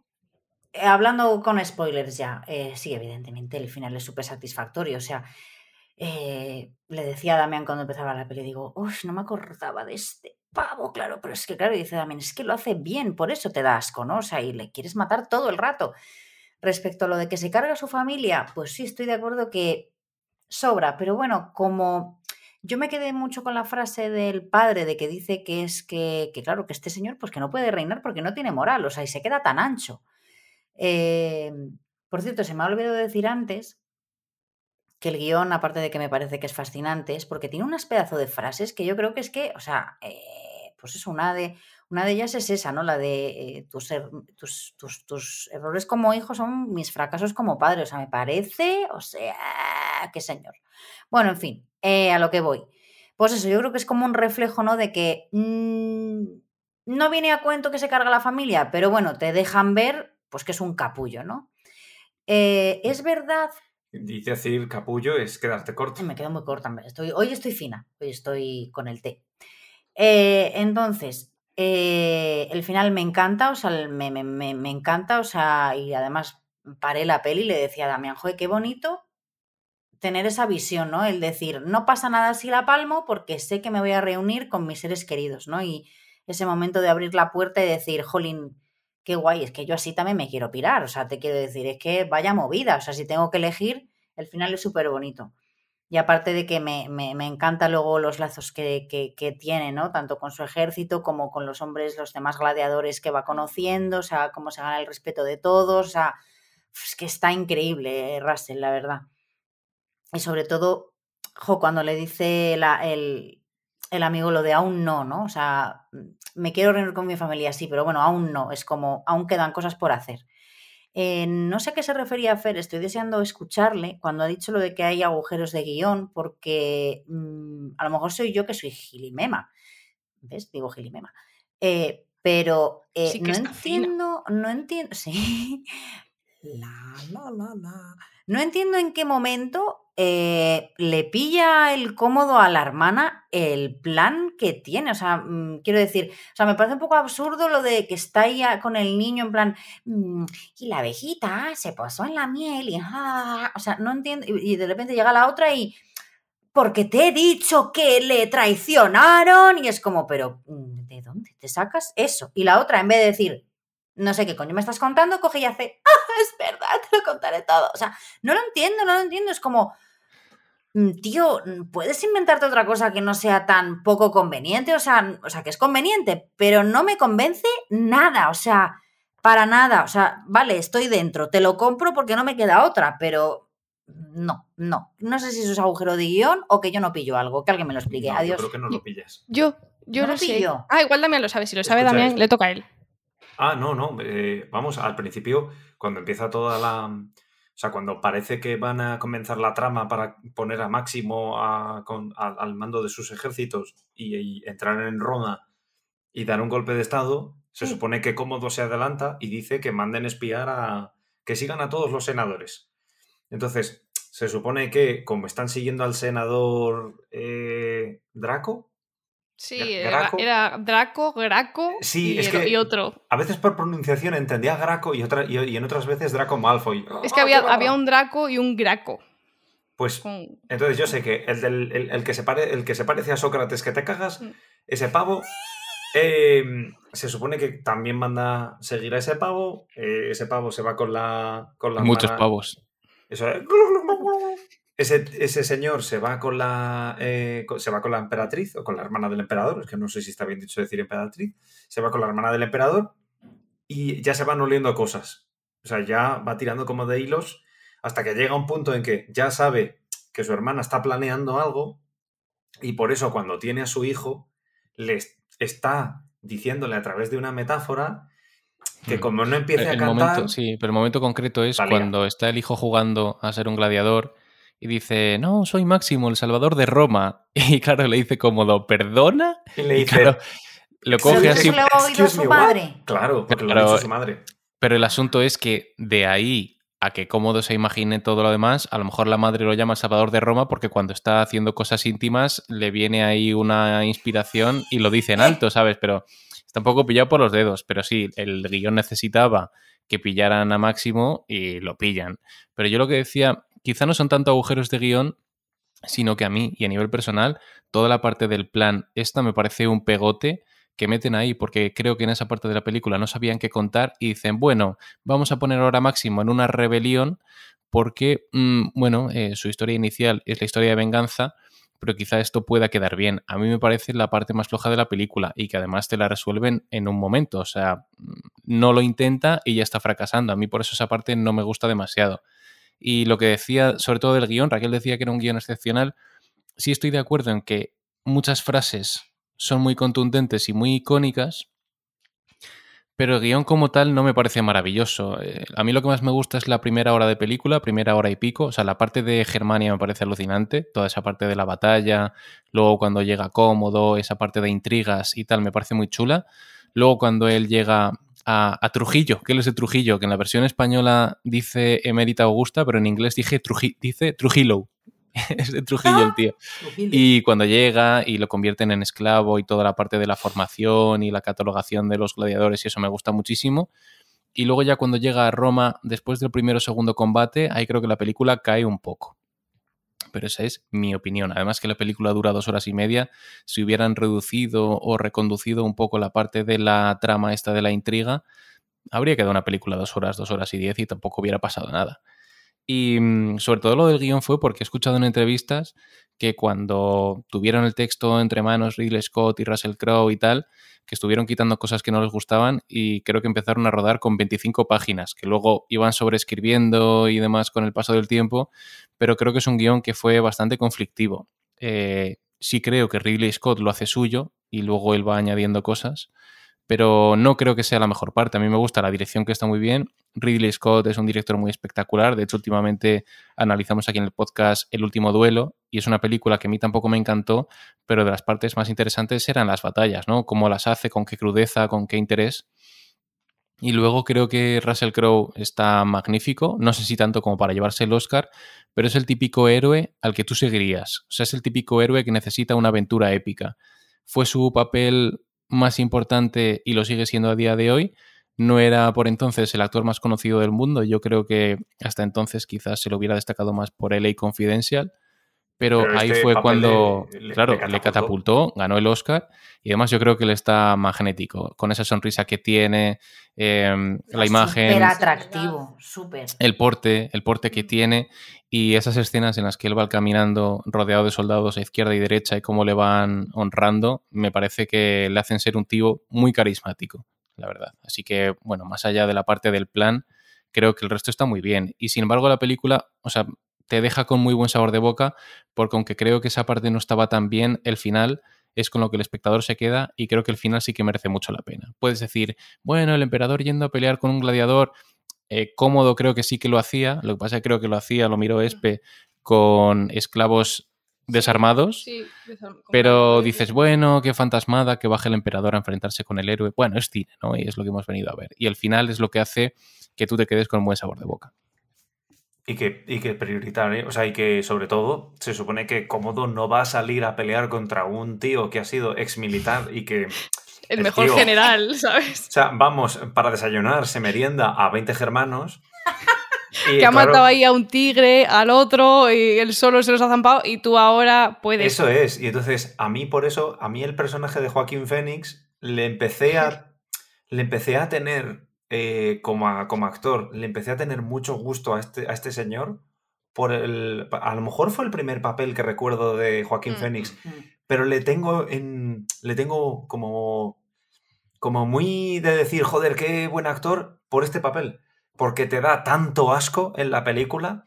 hablando con spoilers ya, eh, sí, evidentemente el final es súper satisfactorio. O sea, eh, le decía a Damián cuando empezaba la peli, digo, uff, no me acordaba de este pavo, claro, pero es que, claro, dice Damián, es que lo hace bien, por eso te da asco, ¿no? O sea, y le quieres matar todo el rato. Respecto a lo de que se carga su familia, pues sí, estoy de acuerdo que sobra, pero bueno, como yo me quedé mucho con la frase del padre de que dice que es que, que, claro, que este señor pues que no puede reinar porque no tiene moral, o sea, y se queda tan ancho. Eh, por cierto, se me ha olvidado decir antes que el guion, aparte de que me parece que es fascinante, es porque tiene unas pedazos de frases que yo creo que es que, o sea, eh, pues eso, una de, una de ellas es esa, ¿no? La de eh, tus, tus, errores como hijo son mis fracasos como padre. O sea, me parece, o sea, qué señor. Bueno, en fin, eh, a lo que voy. Pues eso, yo creo que es como un reflejo, ¿no? De que mmm, no viene a cuento que se carga la familia, pero bueno, te dejan ver, pues que es un capullo, ¿no? Eh, es verdad Dice decir capullo es quedarte corto. Me quedo muy corta. Estoy, hoy estoy fina, hoy estoy con el té. Eh, entonces, eh, el final me encanta, o sea, me, me, me, encanta, o sea, y además paré la peli y le decía a Damián, joder, qué bonito tener esa visión, ¿no? El decir, no pasa nada si la palmo porque sé que me voy a reunir con mis seres queridos, ¿no? Y ese momento de abrir la puerta y decir, jolín, qué guay, es que yo así también me quiero pirar, o sea, te quiero decir, es que vaya movida, o sea, si tengo que elegir, el final es súper bonito. Y aparte de que me, me, me encanta luego los lazos que, que, que, tiene, ¿no? Tanto con su ejército como con los hombres, los demás gladiadores que va conociendo, o sea, cómo se gana el respeto de todos, o sea, es que está increíble Russell, la verdad. Y sobre todo, jo, cuando le dice la, el, el amigo lo de aún no, ¿no? O sea, me quiero reunir con mi familia, sí, pero bueno, aún no, es como, aún quedan cosas por hacer. Eh, no sé a qué se refería Fer, estoy deseando escucharle cuando ha dicho lo de que hay agujeros de guion, porque mmm, a lo mejor soy yo que soy gilimema. ¿Ves? Digo gilimema. Eh, pero eh, sí no entiendo, no entiendo, sí. La, la, la, la. No entiendo en qué momento eh, le pilla el cómodo a la hermana el plan que tiene. O sea, mmm, quiero decir, o sea, me parece un poco absurdo lo de que está ahí con el niño en plan, mmm, y la abejita se posó en la miel y, ah, o sea, no entiendo. Y, y de repente llega la otra y, porque te he dicho que le traicionaron. Y es como, pero, mm, ¿de dónde te sacas eso? Y la otra, en vez de decir, no sé qué coño me estás contando, coge y hace, ah, es verdad, te lo contaré todo. O sea, no lo entiendo, no lo entiendo. Es como, mm, tío, puedes inventarte otra cosa que no sea tan poco conveniente, o sea, o sea, que es conveniente, pero no me convence nada, o sea, para nada. O sea, vale, estoy dentro, te lo compro porque no me queda otra, pero no, no. No sé si eso es agujero de guion o que yo no pillo algo, que alguien me lo explique. No, Adiós. Yo creo que no lo pillas. Yo, yo No lo sé. pillo. Ah, igual Damián lo sabe. Si lo sabe Escucha Damián, esto. le toca a él. Ah, no, no. eh, vamos, al principio, cuando empieza toda la. O sea, cuando parece que van a comenzar la trama para poner a Máximo a- con- al, al mando de sus ejércitos y, y entrar en Roma y dar un golpe de estado, se Sí. supone que Cómodo se adelanta y dice que manden espiar a. que sigan a todos los senadores. Entonces, se supone que, como están siguiendo al senador eh, Draco, Sí, era, Graco. era Draco, Graco Sí, y, es que- y otro. a veces por pronunciación entendía Graco y, otra, y, y en otras veces Draco Malfoy. Es que ¡Ah, había, raro! había un Draco y un Graco. Pues con- entonces yo sé que el, del, el, el que se pare, el que se parece a Sócrates que te cagas, Mm. ese pavo, eh, se supone que también manda seguir a ese pavo. eh, ese pavo se va con la. Con la Muchos pavos. Eso es. Ese, ese señor se va con la eh, con- se va con la emperatriz o con la hermana del emperador, es que no sé si está bien dicho decir emperatriz, se va con la hermana del emperador y ya se van oliendo cosas. O sea, ya va tirando como de hilos hasta que llega un punto en que ya sabe que su hermana está planeando algo y por eso cuando tiene a su hijo le est- está diciéndole a través de una metáfora que Mm. como no empiece a el cantar... momento, sí, pero el momento concreto es cuando está el hijo jugando a ser un gladiador y dice, no, soy Máximo, el salvador de Roma. Y claro, le dice cómodo, ¿perdona? y le Y dice... claro, lo Pero coge así. le ha oído "Excuse su me, what?". madre. Claro, porque lo ha Pero- dicho su madre. Pero el asunto es que de ahí a que cómodo se imagine todo lo demás, a lo mejor la madre lo llama Salvador de Roma porque cuando está haciendo cosas íntimas le viene ahí una inspiración y lo dice en alto, ¿sabes? Pero está un poco pillado por los dedos. Pero sí, el guion necesitaba que pillaran a Máximo y lo pillan. Pero yo lo que decía, quizá no son tanto agujeros de guion, sino que a mí y a nivel personal, toda la parte del plan, esta me parece un pegote que meten ahí, porque creo que en esa parte de la película no sabían qué contar y dicen, bueno, vamos a poner ahora Máximo en una rebelión porque, mm, bueno, eh, su historia inicial es la historia de venganza, pero quizá esto pueda quedar bien. A mí me parece la parte más floja de la película y que además te la resuelven en un momento, o sea, mm, no lo intenta y ya está fracasando. A mí por eso esa parte no me gusta demasiado. Y lo que decía, sobre todo del guion, Raquel decía que era un guion excepcional, sí estoy de acuerdo en que muchas frases son muy contundentes y muy icónicas, pero el guion como tal no me parece maravilloso. Eh, a mí lo que más me gusta es la primera hora de película, primera hora y pico. O sea, la parte de Germania me parece alucinante, toda esa parte de la batalla, luego cuando llega cómodo, esa parte de intrigas y tal, me parece muy chula. Luego cuando él llega a, Trujillo, que él es de Trujillo, que en la versión española dice Emérita Augusta, pero en inglés dice Trujillo. es de Trujillo el tío. Y cuando llega y lo convierten en esclavo y toda la parte de la formación y la catalogación de los gladiadores y eso me gusta muchísimo. Y luego ya cuando llega a Roma, después del primero o segundo combate, ahí creo que la película cae un poco. Pero esa es mi opinión. Además que la película dura dos horas y media, si hubieran reducido o reconducido un poco la parte de la trama esta de la intriga, habría quedado una película dos horas, dos horas y diez y tampoco hubiera pasado nada. Y mm, sobre todo lo del guion fue porque he escuchado en entrevistas que cuando tuvieron el texto entre manos Ridley Scott y Russell Crowe y tal, que estuvieron quitando cosas que no les gustaban y creo que empezaron a rodar con 25 páginas, que luego iban sobreescribiendo y demás con el paso del tiempo, pero creo que es un guion que fue bastante conflictivo. Eh, sí creo que Ridley Scott lo hace suyo y luego él va añadiendo cosas, pero no creo que sea la mejor parte. A mí me gusta la dirección que está muy bien. Ridley Scott es un director muy espectacular. De hecho, últimamente analizamos aquí en el podcast El último duelo y es una película que a mí tampoco me encantó, pero de las partes más interesantes eran las batallas, ¿no? Cómo las hace, con qué crudeza, con qué interés. Y luego creo que Russell Crowe está magnífico, no sé si tanto como para llevarse el Oscar, pero es el típico héroe al que tú seguirías. O sea, es el típico héroe que necesita una aventura épica. Fue su papel más importante y lo sigue siendo a día de hoy. No era por entonces el actor más conocido del mundo. Yo creo que hasta entonces quizás se lo hubiera destacado más por LA Confidential. Pero, ahí este fue cuando, claro, le catapultó. ganó el Oscar y además yo creo que él está magnético, con esa sonrisa que tiene, em, la imagen. Súper atractivo, súper. El porte, el porte que tiene y esas escenas en las que él va caminando rodeado de soldados a izquierda y derecha y cómo le van honrando, me parece que le hacen ser un tío muy carismático, la verdad. Así que, bueno, más allá de la parte del plan, creo que el resto está muy bien. Y sin embargo, la película, o sea, te deja con muy buen sabor de boca, porque aunque creo que esa parte no estaba tan bien, el final es con lo que el espectador se queda y creo que el final sí que merece mucho la pena. Puedes decir, bueno, el emperador yendo a pelear con un gladiador, eh, cómodo creo que sí que lo hacía, lo que pasa es que creo que lo hacía, lo miró Espe, con esclavos desarmados, pero dices, bueno, qué fantasmada que baje el emperador a enfrentarse con el héroe. Bueno, es cine, ¿no? Y es lo que hemos venido a ver. Y el final es lo que hace que tú te quedes con un buen sabor de boca. Y que, y que prioritario, o sea, y que sobre todo se supone que Cómodo no va a salir a pelear contra un tío que ha sido ex militar y que. El, mejor general, ¿sabes? O sea, vamos, para desayunar se merienda a 20 germanos. que ha matado ahí a un tigre, al otro, y él solo se los ha zampado, y tú ahora puedes. Eso es, y entonces a mí por eso, a mí el personaje de Joaquín Fénix le empecé a, le empecé a tener eh, como, como, actor, le empecé a tener mucho gusto a este, a este señor. Por el, a lo mejor fue el primer papel que recuerdo de Joaquín mm, Fénix, mm, mm. pero le tengo en. Le tengo como. Como muy de decir, joder, qué buen actor por este papel. Porque te da tanto asco en la película.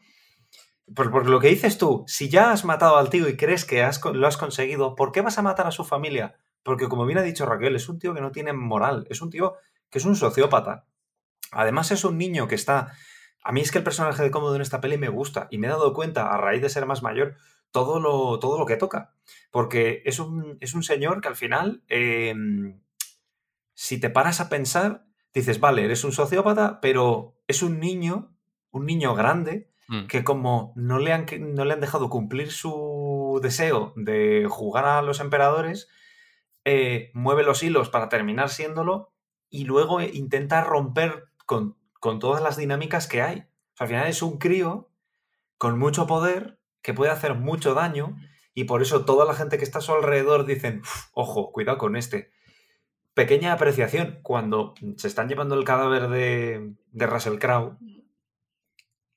Por, lo que dices tú, si ya has matado al tío y crees que lo has conseguido, ¿por qué vas a matar a su familia? Porque como bien ha dicho Raquel, es un tío que no tiene moral, es un tío que es un sociópata. Además es un niño que está... A mí es que el personaje de Cómodo en esta peli me gusta y me he dado cuenta a raíz de ser más mayor todo lo, todo lo que toca. Porque es un, es un señor que al final, em, si te paras a pensar, dices, vale, eres un sociópata, pero es un niño, un niño grande, mm. que como no le, han, no le han dejado cumplir su deseo de jugar a los emperadores, eh, mueve los hilos para terminar siéndolo y luego intenta romper con, con todas las dinámicas que hay. al final es un crío con mucho poder que puede hacer mucho daño y por eso toda la gente que está a su alrededor dicen, ojo, cuidado con este. Pequeña apreciación, cuando se están llevando el cadáver de, de Russell Crowe,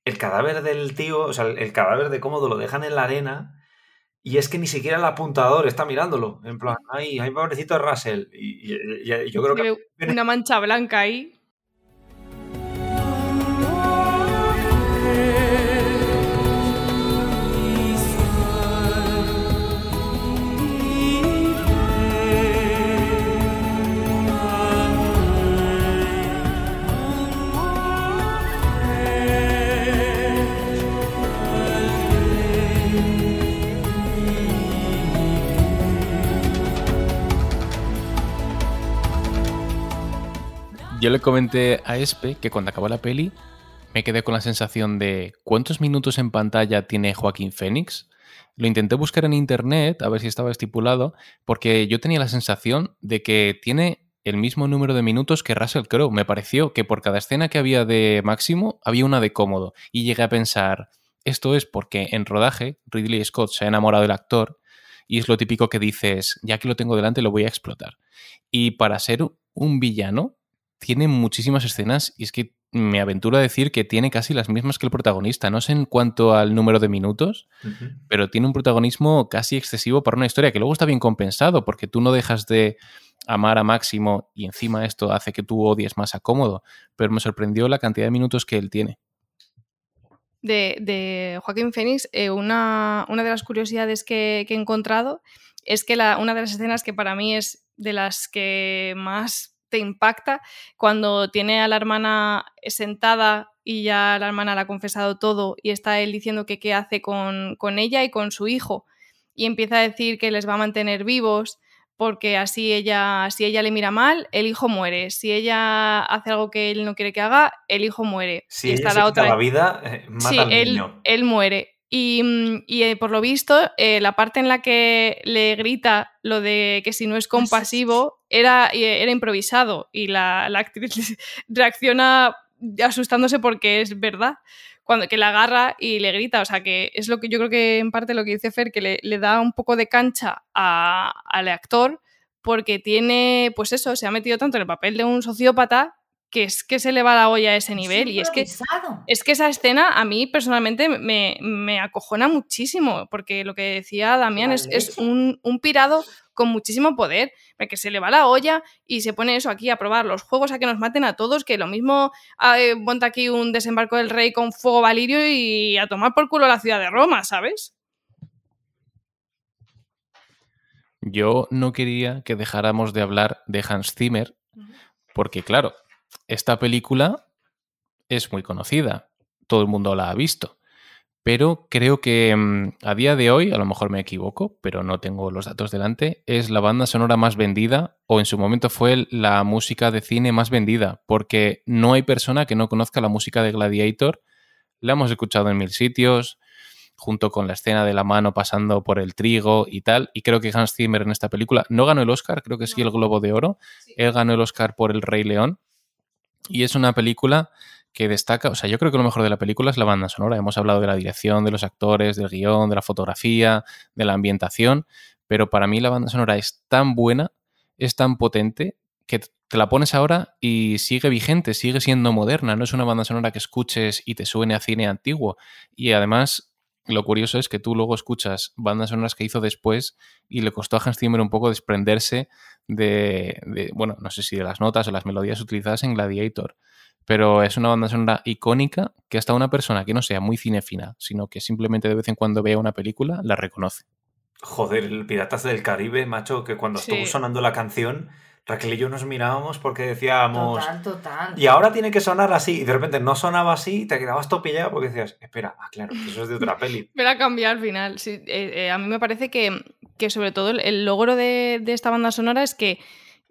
el cadáver del tío, o sea, el cadáver de cómodo lo dejan en la arena y es que ni siquiera el apuntador está mirándolo. En plan, ay, ay, pobrecito Russell. Y, yo creo que. Una mancha blanca ahí. Yo le comenté a Espe que cuando acabó la peli me quedé con la sensación de ¿cuántos minutos en pantalla tiene Joaquín Phoenix? Lo intenté buscar en internet a ver si estaba estipulado, porque yo tenía la sensación de que tiene el mismo número de minutos que Russell Crowe. Me pareció que por cada escena que había de máximo había una de cómodo. Y llegué a pensar, esto es porque en rodaje Ridley Scott se ha enamorado del actor y es lo típico que dices, ya que lo tengo delante lo voy a explotar. Y para ser un villano, tiene muchísimas escenas y es que me aventuro a decir que tiene casi las mismas que el protagonista. No sé en cuanto al número de minutos, pero tiene un protagonismo casi excesivo para una historia que luego está bien compensado porque tú no dejas de amar a Máximo y encima esto hace que tú odies más a Cómodo, pero me sorprendió la cantidad de minutos que él tiene. De, Joaquín Phoenix, eh, una, una, de las curiosidades que, he encontrado es que la, una de las escenas que para mí es de las que más te impacta cuando tiene a la hermana sentada y ya la hermana le ha confesado todo y está él diciendo que qué hace con, ella y con su hijo y empieza a decir que les va a mantener vivos porque así ella, si ella le mira mal, el hijo muere. Si ella hace algo que él no quiere que haga, el hijo muere. Si está la otra... la vida, eh, mata al niño. él muere. Y, mm, eh, por lo visto, eh, la parte en la que le grita lo de que si no es compasivo era, eh, era improvisado y la, actriz reacciona asustándose porque es verdad. Cuando que la agarra y le grita, o sea que es lo que yo creo que en parte lo que dice Fer, que le, le da un poco de cancha al actor porque tiene, pues eso, se ha metido tanto en el papel de un sociópata que es que se le va la olla a ese nivel. y es que, es que esa escena a mí personalmente me, me acojona muchísimo, porque lo que decía Damián es, es un, un, pirado con muchísimo poder, que se le va la olla y se pone eso aquí a probar los juegos, a que nos maten a todos, que lo mismo eh, monta aquí un desembarco del rey con fuego valirio y a tomar por culo la ciudad de Roma, ¿sabes? Yo no quería que dejáramos de hablar de Hans Zimmer, porque claro, esta película es muy conocida, todo el mundo la ha visto, pero creo que mm, a día de hoy, a lo mejor me equivoco, pero no tengo los datos delante, es la banda sonora más vendida o en su momento fue la música de cine más vendida, porque no hay persona que no conozca la música de Gladiator, la hemos escuchado en mil sitios, junto con la escena de la mano pasando por el trigo y tal. Y creo que Hans Zimmer en esta película no ganó el Oscar, creo que sí el Globo de Oro. Él ganó el Oscar por El Rey León. Y es una película que destaca, o sea, yo creo que lo mejor de la película es la banda sonora. Hemos hablado de la dirección, de los actores, del guion, de la fotografía, de la ambientación, pero para mí la banda sonora es tan buena, es tan potente, que te la pones ahora y sigue vigente, sigue siendo moderna. No es una banda sonora que escuches y te suene a cine antiguo. Y además, lo curioso es que tú luego escuchas bandas sonoras que hizo después y le costó a Hans Zimmer un poco desprenderse de, bueno, no sé si de las notas o las melodías utilizadas en Gladiator, pero es una banda sonora icónica que hasta una persona que no sea muy cinefina, sino que simplemente de vez en cuando vea una película, la reconoce. Joder, el Piratas del Caribe, macho, que cuando estuvo sonando la canción, Raquel y yo nos mirábamos porque decíamos. Total, total. Y ahora tiene que sonar así. Y de repente no sonaba así y te quedabas topillado porque decías, espera, ah, claro, eso es de otra peli. Pero ha cambiado al final. Sí, eh, eh, a mí me parece que, que sobre todo el, logro de, esta banda sonora es que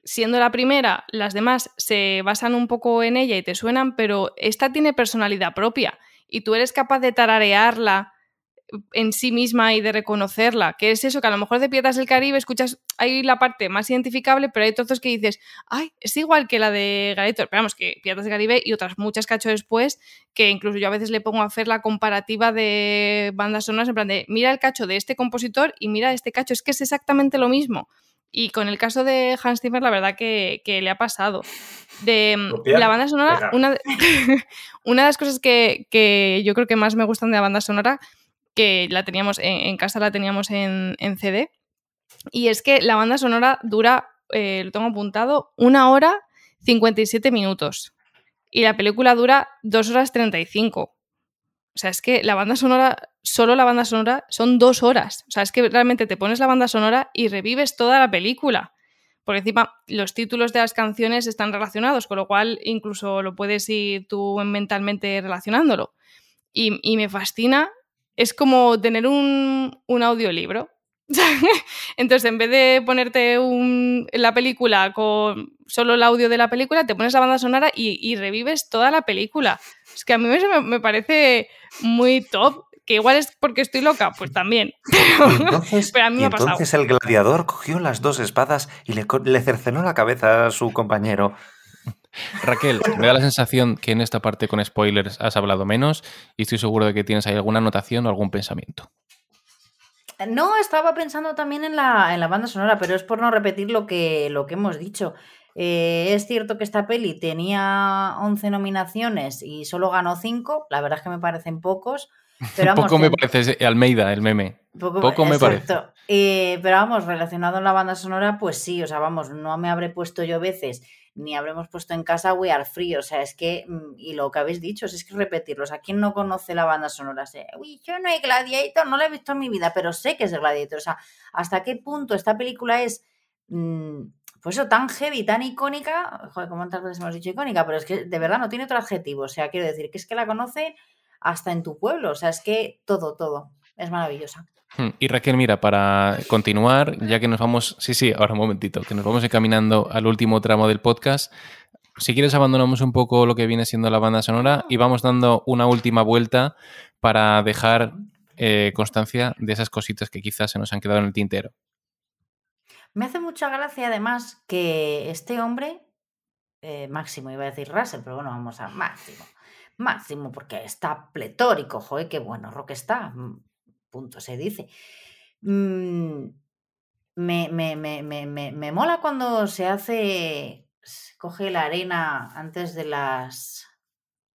siendo la primera, las demás se basan un poco en ella y te suenan, pero esta tiene personalidad propia y tú eres capaz de tararearla en sí misma y de reconocerla, que es eso, que a lo mejor de Piratas del Caribe escuchas, hay la parte más identificable, pero hay trozos que dices, ay, es igual que la de Gladiator, pero vamos, que Piratas del Caribe y otras muchas que ha hecho después, que incluso yo a veces le pongo a hacer la comparativa de bandas sonoras, en plan de, mira el cacho de este compositor y mira este cacho, es que es exactamente lo mismo. Y con el caso de Hans Zimmer, la verdad que, le ha pasado. De la banda sonora, una una de, las cosas que, que, yo creo que más me gustan de la banda sonora que la teníamos en, casa, la teníamos en, CD. Y es que la banda sonora dura, eh, lo tengo apuntado, una hora 57 minutos. Y la película dura 2 horas 35. O sea, es que la banda sonora, solo la banda sonora, son dos horas. O sea, es que realmente te pones la banda sonora y revives toda la película. Porque encima los títulos de las canciones están relacionados, con lo cual incluso lo puedes ir tú mentalmente relacionándolo. Y me fascina es como tener un, audiolibro. Entonces, en vez de ponerte la película con solo el audio de la película, te pones la banda sonora y, revives toda la película. Es que a mí me, me, parece muy top. Que igual es porque estoy loca, pues también. Pero, a mí me ha pasado. Entonces el gladiador cogió las dos espadas y le, le cercenó la cabeza a su compañero. Raquel, me da la sensación que en esta parte con spoilers has hablado menos y estoy seguro de que tienes ahí alguna anotación o algún pensamiento. No, estaba pensando también en la, en la banda sonora, pero es por no repetir lo que, lo que hemos dicho. Eh, es cierto que esta peli tenía 11 nominaciones y solo ganó 5, la verdad es que me parecen pocos. Pero poco me parece Almeida, el meme. Poco, me parece. Eh, pero vamos, relacionado a la banda sonora, pues sí, o sea, vamos, no me habré puesto yo veces ni habremos puesto en casa We Are Free. O sea, es que, mm, y lo que habéis dicho, es que repetirlos. ¿A quién no conoce la banda sonora? Uy, yo no he Gladiator, no la he visto en mi vida, pero sé que es Gladiator. O sea, ¿hasta qué punto esta película es, mm, pues eso, tan heavy, tan icónica? Joder, como tantas veces hemos dicho icónica, pero es que de verdad no tiene otro adjetivo. O sea, quiero decir que es que la conoce hasta en tu pueblo. O sea, es que todo, todo. Es maravillosa. Hmm, y Raquel, mira, para continuar, ya que nos vamos, sí, sí, ahora un momentito, que nos vamos encaminando al último tramo del podcast, si quieres abandonamos un poco lo que viene siendo la banda sonora y vamos dando una última vuelta para dejar eh, constancia de esas cositas que quizás se nos han quedado en el tintero. Me hace mucha gracia además que este hombre, eh, Máximo, iba a decir Russell, pero bueno, vamos a Máximo. Máximo, porque está pletórico, joder, qué bueno rock está punto se dice. Mm, me, me, me, me, mola cuando se hace, coge la arena antes de las,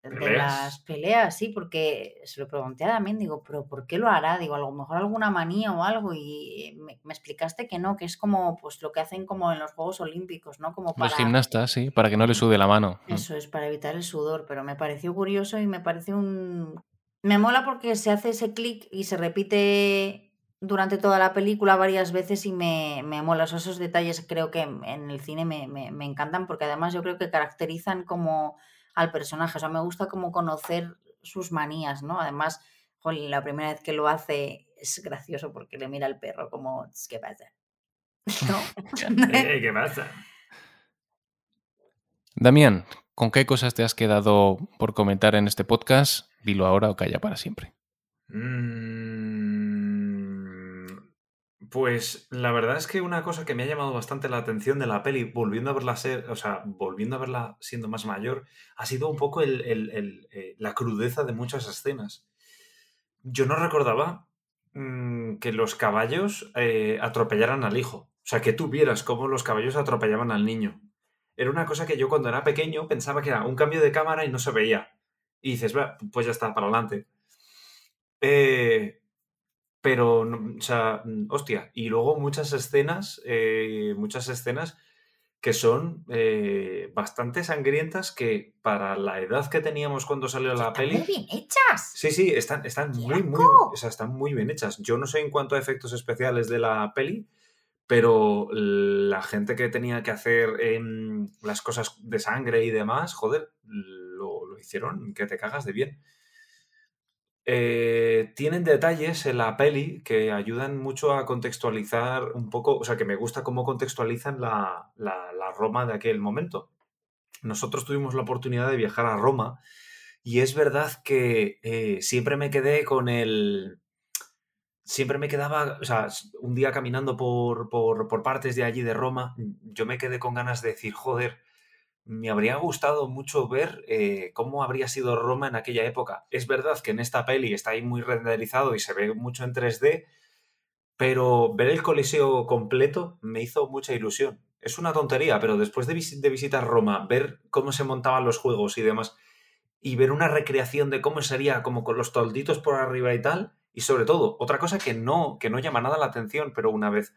de las peleas, sí, porque se lo pregunté a Damien, digo, pero ¿por qué lo hará? Digo, a lo mejor alguna manía o algo, y me, explicaste que no, que es como pues lo que hacen como en los Juegos Olímpicos, ¿no? Como para... Los gimnastas, sí, para que no le sude la mano. Mm. Eso es, para evitar el sudor, pero me pareció curioso y me parece un, me mola porque se hace ese clic y se repite durante toda la película varias veces y me, me mola. esos detalles creo que en el cine me, me, encantan porque además yo creo que caracterizan como al personaje. O sea, me gusta como conocer sus manías, ¿no? Además, la primera vez que lo hace es gracioso porque le mira al perro como, ¿qué pasa? ¿Qué pasa? Damián, ¿con qué cosas te has quedado por comentar en este podcast? Dilo ahora o calla para siempre. Mm, pues la verdad es que una cosa que me ha llamado bastante la atención de la peli, volviendo a verla ser, o sea, volviendo a verla siendo más mayor, ha sido un poco eh, la crudeza de muchas escenas. Yo no recordaba mm, que los caballos eh, atropellaran al hijo. O sea, que tú vieras cómo los caballos atropellaban al niño. Era una cosa que yo cuando era pequeño pensaba que era un cambio de cámara y no se veía y dices, pues ya está, para adelante. Eh, pero, o sea, hostia, y luego muchas escenas, eh, muchas escenas que son eh, bastante sangrientas que para la edad que teníamos cuando salió la peli... Muy bien hechas. Sí, sí, están, están muy, muy, o sea, están muy bien hechas. Yo no sé en cuanto a efectos especiales de la peli, pero la gente que tenía que hacer em, las cosas de sangre y demás, joder, hicieron que te cagas de bien. Eh, tienen detalles en la peli que ayudan mucho a contextualizar un poco, o sea, que me gusta cómo contextualizan la, Roma de aquel momento. Nosotros tuvimos la oportunidad de viajar a Roma y es verdad que eh, siempre me quedé con el, siempre me quedaba, o sea, un día caminando por, por, por partes de allí de Roma, yo me quedé con ganas de decir, joder, me habría gustado mucho ver eh, cómo habría sido Roma en aquella época. Es verdad que en esta peli está ahí muy renderizado y se ve mucho en 3D, pero ver el Coliseo completo me hizo mucha ilusión. Es una tontería, pero después de, visitar Roma, ver cómo se montaban los juegos y demás, y ver una recreación de cómo sería como con los tolditos por arriba y tal, y sobre todo, otra cosa que no, que no llama nada la atención, pero una vez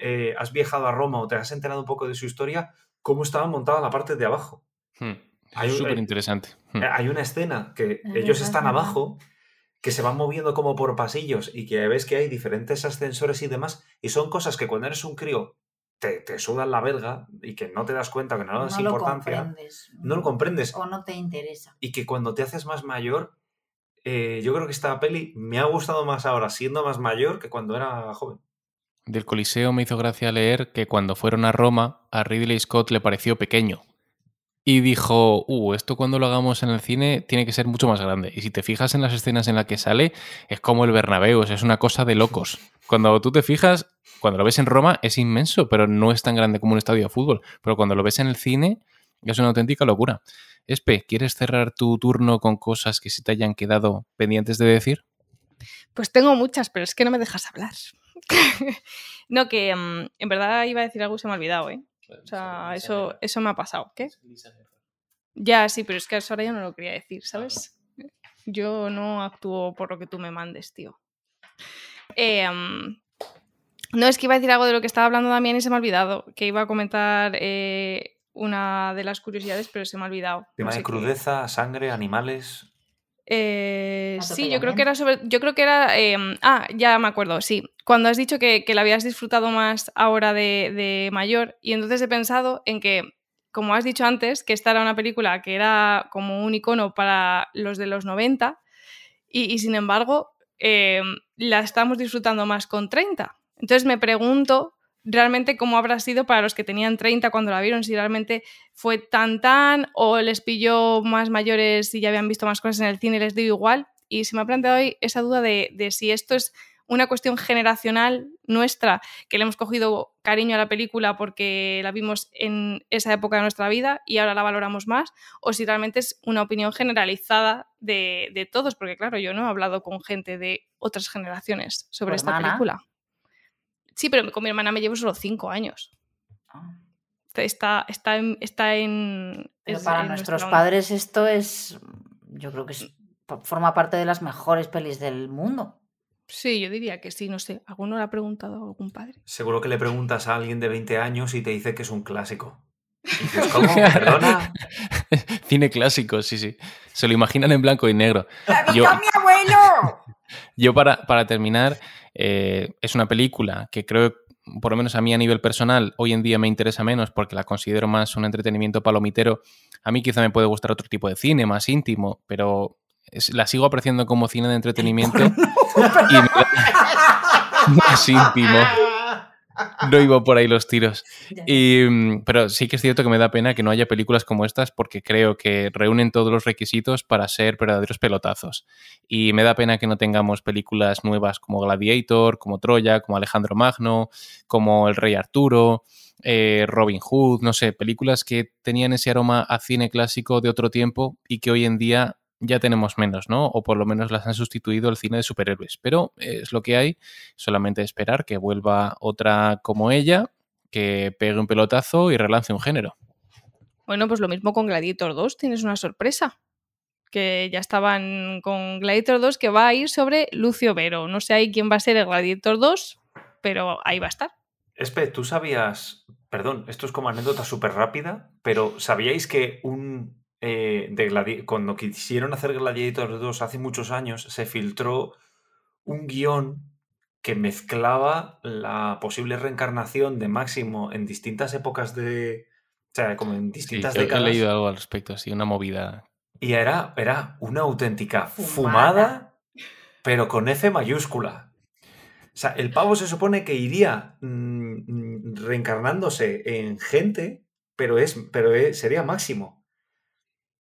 eh, has viajado a Roma o te has enterado un poco de su historia, cómo estaba montada la parte de abajo. Hmm. Es súper interesante. Hmm. Hay una escena que ellos están abajo, que se van moviendo como por pasillos y que ves que hay diferentes ascensores y demás, y son cosas que cuando eres un crío te, te sudan la verga y que no te das cuenta, que no le das importancia, no lo comprendes. O no te interesa. Y que cuando te haces más mayor, eh, yo creo que esta peli me ha gustado más ahora siendo más mayor que cuando era joven. Del Coliseo me hizo gracia leer que cuando fueron a Roma, a Ridley Scott le pareció pequeño. Y dijo, uh, esto cuando lo hagamos en el cine tiene que ser mucho más grande. Y si te fijas en las escenas en las que sale, es como el Bernabéu, es una cosa de locos. Cuando tú te fijas, cuando lo ves en Roma es inmenso, pero no es tan grande como un estadio de fútbol. Pero cuando lo ves en el cine, es una auténtica locura. Espe, ¿quieres cerrar tu turno con cosas que se te hayan quedado pendientes de decir? Pues tengo muchas, pero es que no me dejas hablar. No, que mm, en verdad iba a decir algo y se me ha olvidado, ¿eh? O sea, eso, eso me ha pasado. ¿Qué? Ya, sí, pero es que eso ahora yo no lo quería decir, ¿sabes? Yo no actúo por lo que tú me mandes, tío. Em, no, es que iba a decir algo de lo que estaba hablando también y se me ha olvidado. Que iba a comentar eh, una de las curiosidades, pero se me ha olvidado. Tema de crudeza, sangre, animales. Eh, sí, yo creo que era sobre. Yo creo que era. Em, ah, ya me acuerdo, sí. Cuando has dicho que, que la habías disfrutado más ahora de, mayor, y entonces he pensado en que, como has dicho antes, que esta era una película que era como un icono para los de los 90, y, sin embargo, em, la estamos disfrutando más con 30. Entonces me pregunto realmente cómo habrá sido para los que tenían 30 cuando la vieron, si realmente fue tan tan o les pilló más mayores y ya habían visto más cosas en el cine y les dio igual. Y se me ha planteado hoy esa duda de, si esto es una cuestión generacional nuestra, que le hemos cogido cariño a la película porque la vimos en esa época de nuestra vida y ahora la valoramos más, o si realmente es una opinión generalizada de, todos, porque claro, yo no he hablado con gente de otras generaciones sobre esta película. Sí, pero con mi hermana me llevo solo cinco años. Ah. Está, está en. Está en para nuestros padres esto es. Yo creo que forma parte de las mejores pelis del mundo. Sí, yo diría que sí, no sé. ¿Alguno le ha preguntado a algún padre? Seguro que le preguntas a alguien de 20 años y te dice que es un clásico. ¿cómo? ¿Perdona? Cine clásico, sí, sí. Se lo imaginan en blanco y negro. yo, mi abuelo! Yo, para, para terminar, eh, es una película que creo, por lo menos a mí a nivel personal, hoy en día me interesa menos porque la considero más un entretenimiento palomitero. A mí quizá me puede gustar otro tipo de cine, más íntimo, pero la sigo apreciando como cine de entretenimiento y más íntimo. No iba por ahí los tiros. Mm, pero sí que es cierto que me da pena que no haya películas como estas porque creo que reúnen todos los requisitos para ser verdaderos pelotazos. Y me da pena que no tengamos películas nuevas como Gladiator, como Troya, como Alejandro Magno, como El Rey Arturo. Eh, Robin Hood, no sé, películas que tenían ese aroma a cine clásico de otro tiempo y que hoy en día ya tenemos menos, ¿no? O por lo menos las han sustituido el cine de superhéroes. Pero es lo que hay, solamente esperar que vuelva otra como ella, que pegue un pelotazo y relance un género. Bueno, pues lo mismo con Gladiator 2, tienes una sorpresa. Que ya estaban con Gladiator 2, que va a ir sobre Lucio Vero. No sé ahí quién va a ser el Gladiator 2, pero ahí va a estar. Espe, tú sabías, perdón, esto es como anécdota súper rápida, pero ¿sabíais que un eh, de cuando quisieron hacer Gladiator 2 hace muchos años, se filtró un guion que mezclaba la posible reencarnación de Máximo en distintas épocas de. O sea, como en distintas sí, décadas. He leído algo al respecto, así, una movida. Y era, era una auténtica fumada, pero con F mayúscula. O sea, el pavo se supone que iría mm, mm, reencarnándose en gente, pero, es, pero sería máximo.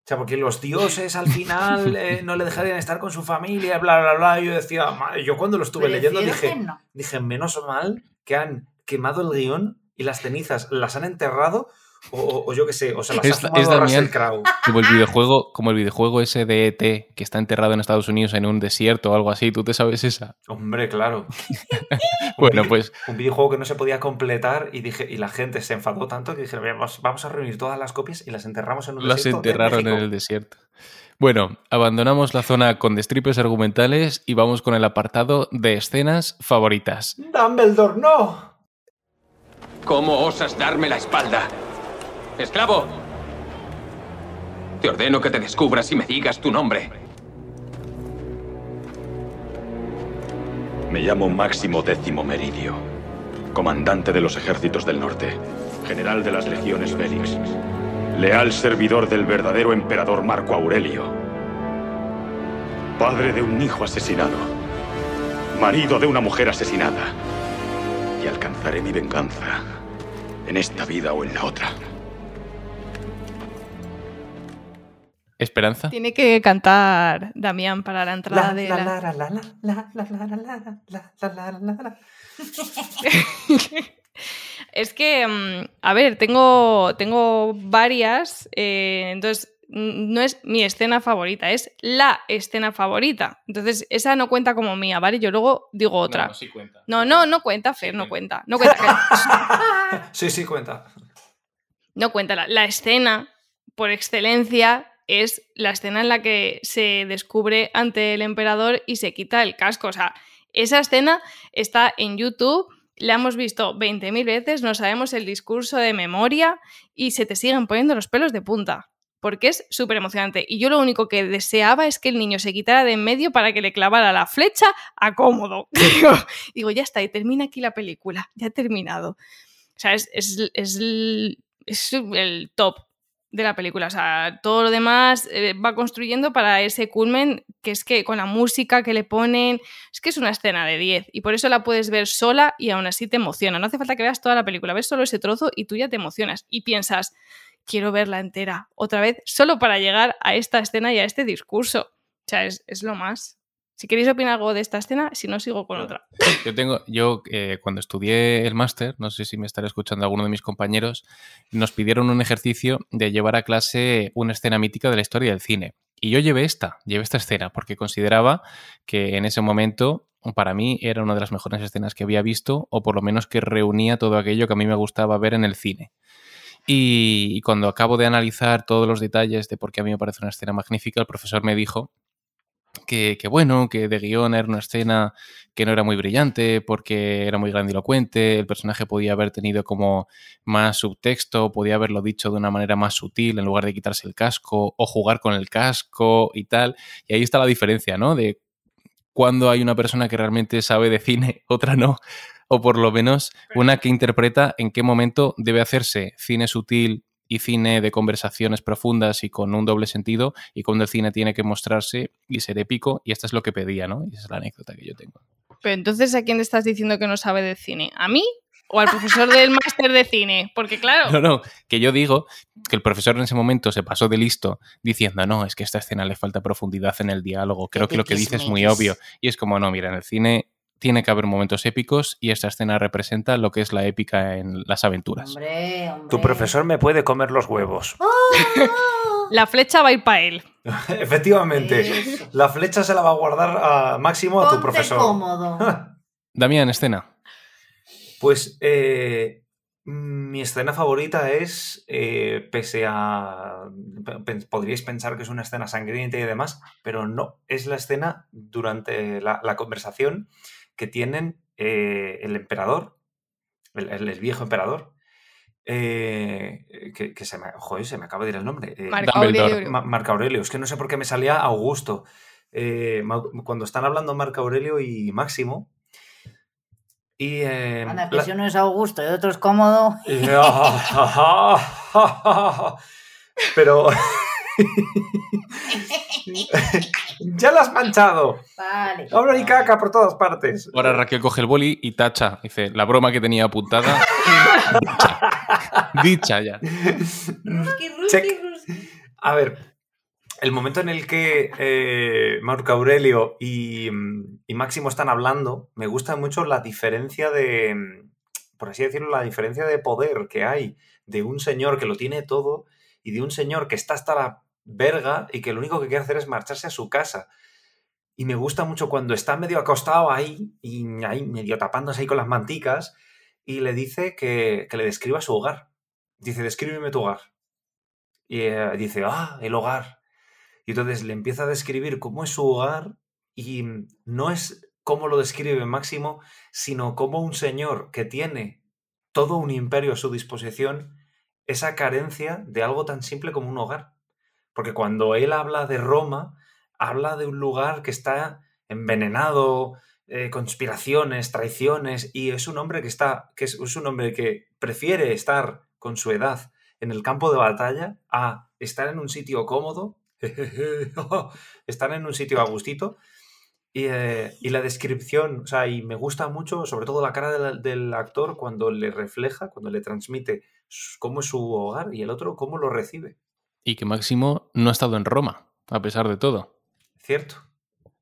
O sea, porque los dioses al final eh, no le dejarían estar con su familia, bla, bla, bla. Y yo decía, "Ma- yo cuando lo estuve leyendo dije, no. dije, menos mal que han quemado el guion y las cenizas las han enterrado o, o- o yo qué sé, o se las Es- ha fumado es Damián. Russell Crowe. Como el videojuego, como el videojuego ese de ET que está enterrado en Estados Unidos en un desierto o algo así. ¿Tú te sabes esa? Hombre, claro. Bueno, pues Un videojuego que no se podía completar y dije y la gente se enfadó tanto que dijeron, vamos, vamos a reunir todas las copias y las enterramos en un las desierto de enterraron en México". el desierto. Bueno, abandonamos la zona con destripes argumentales y vamos con el apartado de escenas favoritas. Dumbledore, no. ¿Cómo osas darme la espalda? ¡Esclavo! Te ordeno que te descubras y me digas tu nombre. Me llamo Máximo Décimo Meridio, comandante de los ejércitos del norte, general de las legiones Félix, leal servidor del verdadero emperador Marco Aurelio, padre de un hijo asesinado, marido de una mujer asesinada, y alcanzaré mi venganza en esta vida o en la otra. Esperanza. Tiene que cantar Damián para la entrada de. Es que, a ver, tengo, tengo varias, entonces no es mi escena favorita, es la escena favorita. Entonces, esa no cuenta como mía, ¿vale? Yo luego digo otra. No, no. No, cuenta, Fer, no cuenta. No cuenta. sí, sí cuenta. No cuenta. La, la escena, por excelencia, es la escena en la que se descubre ante el emperador y se quita el casco. O sea, esa escena está en YouTube, la hemos visto 20.000 veces, no sabemos el discurso de memoria y se te siguen poniendo los pelos de punta. Porque es súper emocionante. Y yo lo único que deseaba es que el niño se quitara de en medio para que le clavara la flecha a cómodo. Digo, ya está, y termina aquí la película. Ya ha terminado. O sea, es, es- es es el top de la película. O sea, todo lo demás eh, va construyendo para ese culmen, que es que con la música que le ponen, es que es una escena de 10 y por eso la puedes ver sola y aún así te emociona. No hace falta que veas toda la película, ves solo ese trozo y tú ya te emocionas y piensas, quiero verla entera otra vez, solo para llegar a esta escena y a este discurso. O sea, es, es lo más. Si queréis opinar algo de esta escena, si no, sigo con otra. Yo tengo, yo eh, cuando estudié el máster, no sé si me estará escuchando alguno de mis compañeros, nos pidieron un ejercicio de llevar a clase una escena mítica de la historia del cine. Y yo llevé esta, llevé esta escena, porque consideraba que en ese momento, para mí, era una de las mejores escenas que había visto, o por lo menos que reunía todo aquello que a mí me gustaba ver en el cine. Y, y cuando acabo de analizar todos los detalles de por qué a mí me parece una escena magnífica, el profesor me dijo que, que bueno, que de guion era una escena que no era muy brillante porque era muy grandilocuente, el personaje podía haber tenido como más subtexto, podía haberlo dicho de una manera más sutil en lugar de quitarse el casco o jugar con el casco y tal. Y ahí está la diferencia, ¿no? De cuando hay una persona que realmente sabe de cine, otra no, o por lo menos una que interpreta en qué momento debe hacerse cine sutil y cine de conversaciones profundas y con un doble sentido, y cuando el cine tiene que mostrarse y ser épico, y esta es lo que pedía, ¿no? Y esa es la anécdota que yo tengo. Pero entonces, ¿a quién le estás diciendo que no sabe de cine? ¿A mí o al profesor del máster de cine? Porque claro, No, no, que yo digo que el profesor en ese momento se pasó de listo diciendo, no, es que a esta escena le falta profundidad en el diálogo, creo que lo que dice es muy obvio. Y es como, no, mira, en el cine tiene que haber momentos épicos y esta escena representa lo que es la épica en las aventuras. Hombre, hombre. Tu profesor me puede comer los huevos. ¡Oh! la flecha va a ir para él. Efectivamente. Eso. La flecha se la va a guardar a Máximo a tu profesor. cómodo. Damián, escena. Pues eh, mi escena favorita es, eh, pese a... Podríais pensar que es una escena sangrienta y demás, pero no, es la escena durante la, la conversación que tienen eh, el emperador, el, viejo emperador, eh, que, que se, me, joder, se me acaba de ir el nombre. eh, Marco. Aurelio. Ma- Marco Aurelio, es que no sé por qué me salía Augusto. Eh, cuando están hablando Marco Aurelio y Máximo. Y. eh, Anda, que la- si uno es Augusto y otro es cómodo. Pero. ya la has manchado. Vale. Ahora hay caca por todas partes. Ahora Raquel coge el boli y tacha. Dice, la broma que tenía apuntada. dicha. Dicha ya. Ruski, ruski, Check. ruski. A ver, el momento en el que eh, Marco Aurelio y, y Máximo están hablando, me gusta mucho la diferencia de, por así decirlo, la diferencia de poder que hay de un señor que lo tiene todo y de un señor que está hasta la verga y que lo único que quiere hacer es marcharse a su casa. Y me gusta mucho cuando está medio acostado ahí y ahí medio tapándose ahí con las manticas y le dice que, que le describa su hogar. Dice, descríbeme tu hogar. Y eh, dice, ah, el hogar. Y entonces le empieza a describir cómo es su hogar y no es cómo lo describe Máximo, sino cómo un señor que tiene todo un imperio a su disposición, esa carencia de algo tan simple como un hogar. Porque cuando él habla de Roma, habla de un lugar que está envenenado, eh, conspiraciones, traiciones, y es un hombre que está, que es, un hombre que prefiere estar con su edad en el campo de batalla a estar en un sitio cómodo, estar en un sitio a gustito. Y, eh, y, la descripción, o sea, y me gusta mucho, sobre todo la cara del, actor cuando le refleja, cuando le transmite cómo es su hogar y el otro cómo lo recibe. Y que Máximo no ha estado en Roma, a pesar de todo. Cierto.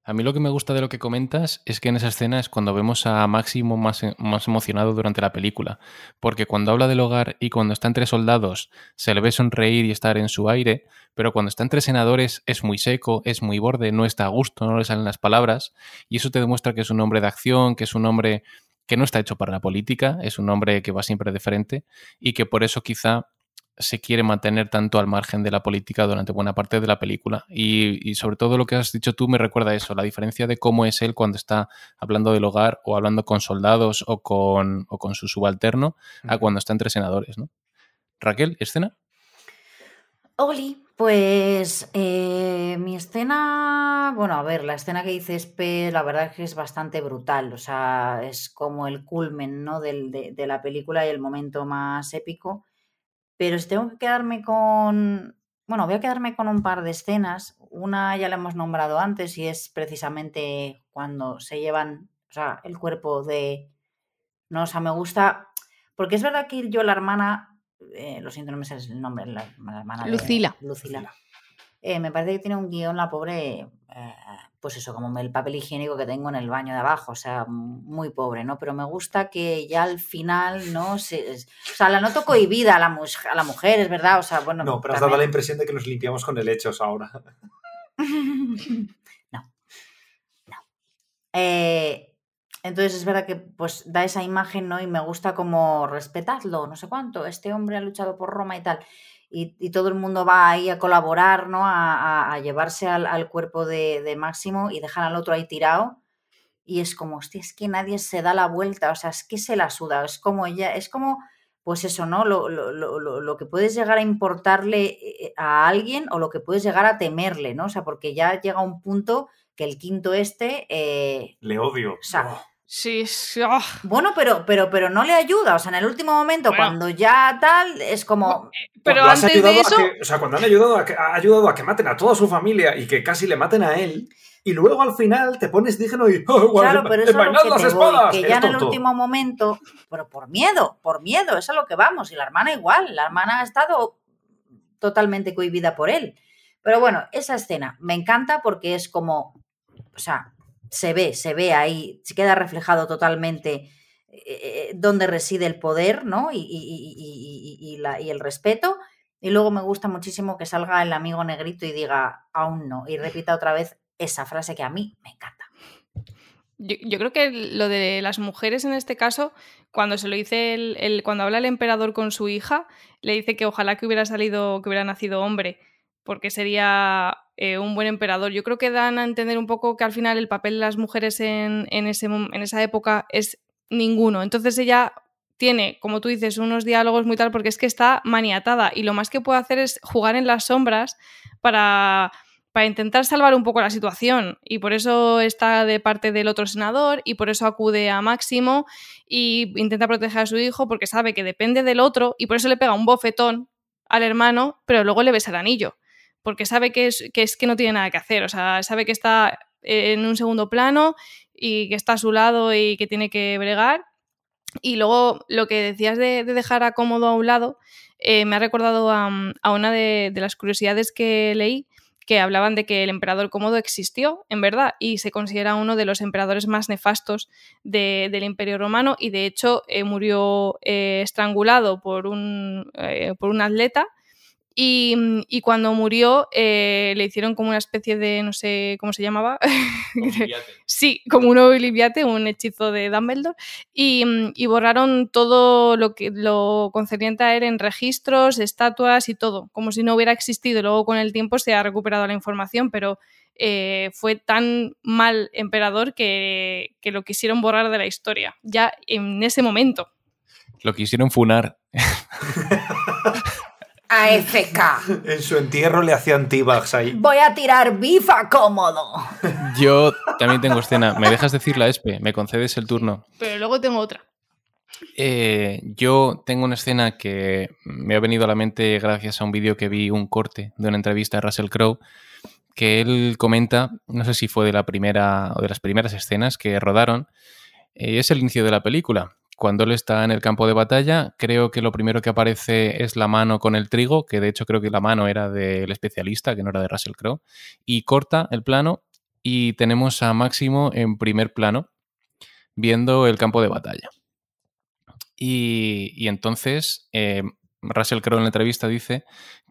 A mí lo que me gusta de lo que comentas es que en esa escena es cuando vemos a Máximo más, más, emocionado durante la película, porque cuando habla del hogar y cuando está entre soldados se le ve sonreír y estar en su aire, pero cuando está entre senadores es muy seco, es muy borde, no está a gusto, no le salen las palabras, y eso te demuestra que es un hombre de acción, que es un hombre que no está hecho para la política, es un hombre que va siempre de frente y que por eso quizá se quiere mantener tanto al margen de la política durante buena parte de la película. Y, y, sobre todo lo que has dicho tú me recuerda a eso, la diferencia de cómo es él cuando está hablando del hogar o hablando con soldados o con, o con su subalterno a cuando está entre senadores. ¿no? Raquel, ¿escena? Oli, pues eh, mi escena, bueno, a ver, la escena que dices, P, la verdad es que es bastante brutal, o sea, es como el culmen, ¿no? Del, de, de la película y el momento más épico. Pero si tengo que quedarme con. Bueno, voy a quedarme con un par de escenas. Una ya la hemos nombrado antes y es precisamente cuando se llevan, o sea, el cuerpo de. No, o sea, me gusta. Porque es verdad que yo, la hermana. Eh, lo siento, no me sé el nombre. La, la hermana Lucila. De, Lucila. Eh, me parece que tiene un guion, la pobre, eh, pues eso, como el papel higiénico que tengo en el baño de abajo, o sea, muy pobre, ¿no? Pero me gusta que ya al final, ¿no? Se, o sea, la noto cohibida a la, a la mujer, es verdad, o sea, bueno. No, pero has dado la impresión de que nos limpiamos con helechos ahora. no. No. Eh, entonces es verdad que pues da esa imagen, ¿no? Y me gusta como respetadlo, no sé cuánto, este hombre ha luchado por Roma y tal. Y, y, todo el mundo va ahí a colaborar, ¿no? A, a, a llevarse al, al cuerpo de, de, Máximo y dejan al otro ahí tirado. Y es como, hostia, es que nadie se da la vuelta, o sea, es que se la suda, es como ella, es como, pues eso, ¿no? Lo, lo, lo, lo que puedes llegar a importarle eh, a alguien o lo que puedes llegar a temerle, ¿no? O sea, porque ya llega un punto que el quinto este... Eh, Le odio. O sea, oh. Sí, sí oh. Bueno, pero, pero, pero no le ayuda. O sea, en el último momento, bueno, cuando ya tal, es como. Pero antes de eso. Que, o sea, cuando han ayudado a que, ha ayudado a que maten a toda su familia y que casi le maten a él. Y luego al final te pones dígeno y. Oh, claro, pero eso es lo que, las espadas. Voy, que ya en el último momento. Pero por miedo, por miedo, es a lo que vamos. Y la hermana igual. La hermana ha estado totalmente cohibida por él. Pero bueno, esa escena me encanta porque es como. O sea, se ve, se ve ahí, se queda reflejado totalmente eh, dónde reside el poder, ¿no? Y, y, y, la, y el respeto. Y luego me gusta muchísimo que salga el amigo negrito y diga, aún no, y repita otra vez esa frase que a mí me encanta. Yo, yo, creo que lo de las mujeres en este caso, cuando se lo dice el, el, cuando habla el emperador con su hija, le dice que ojalá que hubiera salido, que hubiera nacido hombre, porque sería eh, un buen emperador. Yo creo que dan a entender un poco que al final el papel de las mujeres en, en, ese, en esa época es ninguno. Entonces ella tiene, como tú dices, unos diálogos muy tal porque es que está maniatada y lo más que puede hacer es jugar en las sombras para, para intentar salvar un poco la situación y por eso está de parte del otro senador y por eso acude a Máximo y intenta proteger a su hijo porque sabe que depende del otro y por eso le pega un bofetón al hermano, pero luego le besa el anillo porque sabe que es, que es que no tiene nada que hacer, o sea, sabe que está en un segundo plano y que está a su lado y que tiene que bregar. Y luego lo que decías de, de dejar a cómodo a un lado, eh, me ha recordado a, una de, las curiosidades que leí, que hablaban de que el emperador cómodo existió, en verdad, y se considera uno de los emperadores más nefastos de- del Imperio Romano y de hecho eh, murió eh, estrangulado por un, por un atleta. Y, y cuando murió eh, le hicieron como una especie de, no sé cómo se llamaba, Sí, como un obliviate, un hechizo de Dumbledore, y, mm, y borraron todo lo que lo concerniente a él en registros, estatuas y todo, como si no hubiera existido. Luego con el tiempo se ha recuperado la información, pero eh, fue tan mal emperador que, que lo quisieron borrar de la historia, ya en ese momento. Lo quisieron funar. AFK. En su entierro le hacían teabags ahí. Voy a tirar bifa cómodo. Yo también tengo escena. ¿Me dejas decir la ESPE? ¿Me concedes el turno? Pero luego tengo otra. Eh, yo tengo una escena que me ha venido a la mente gracias a un vídeo que vi, un corte de una entrevista a Russell Crowe, que él comenta, no sé si fue de la primera o de las primeras escenas que rodaron, eh, es el inicio de la película. Cuando él está en el campo de batalla, creo que lo primero que aparece es la mano con el trigo, que de hecho creo que la mano era del especialista, que no era de Russell Crowe, y corta el plano y tenemos a Máximo en primer plano viendo el campo de batalla. Y, y entonces eh, Russell Crowe en la entrevista dice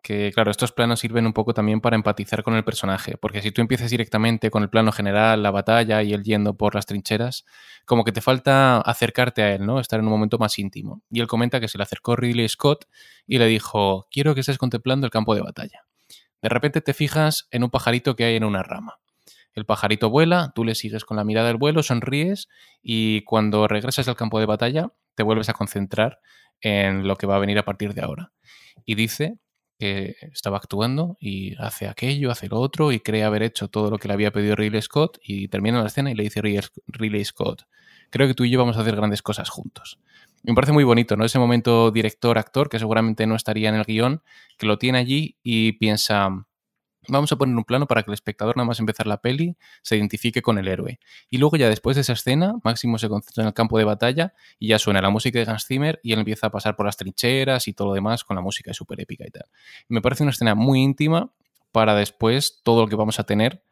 que, claro, estos planos sirven un poco también para empatizar con el personaje, porque si tú empiezas directamente con el plano general, la batalla y él yendo por las trincheras, como que te falta acercarte a él, ¿no? Estar en un momento más íntimo. Y él comenta que se le acercó Ridley Scott y le dijo, quiero que estés contemplando el campo de batalla. De repente te fijas en un pajarito que hay en una rama. El pajarito vuela, tú le sigues con la mirada del vuelo, sonríes y cuando regresas al campo de batalla te vuelves a concentrar en lo que va a venir a partir de ahora. Y dice que estaba actuando y hace aquello, hace lo otro y cree haber hecho todo lo que le había pedido Ridley Scott y termina la escena y le dice Ridley Scott, creo que tú y yo vamos a hacer grandes cosas juntos. Me parece muy bonito, ¿no? Ese momento director-actor que seguramente no estaría en el guion, que lo tiene allí y piensa, vamos a poner un plano para que el espectador nada más empezar la peli se identifique con el héroe. Y luego ya después de esa escena, Máximo se concentra en el campo de batalla y ya suena la música de Hans Zimmer y él empieza a pasar por las trincheras y todo lo demás con la música súper épica y tal. Me parece una escena muy íntima para después todo lo que vamos a tener,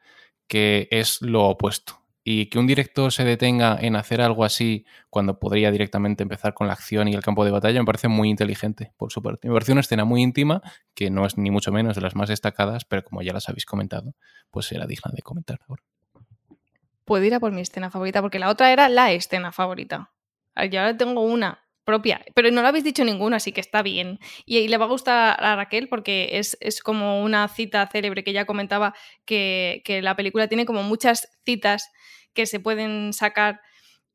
que es lo opuesto. Y que un director se detenga en hacer algo así cuando podría directamente empezar con la acción y el campo de batalla me parece muy inteligente por su parte. Me parece una escena muy íntima, que no es ni mucho menos de las más destacadas, pero como ya las habéis comentado, pues era digna de comentar ahora. Puedo ir a por mi escena favorita, porque la otra era la escena favorita. Y ahora tengo una propia, pero no lo habéis dicho ninguna, así que está bien. Y, le va a gustar a Raquel porque es, es como una cita célebre que ya comentaba que, que, la película tiene como muchas citas que se pueden sacar.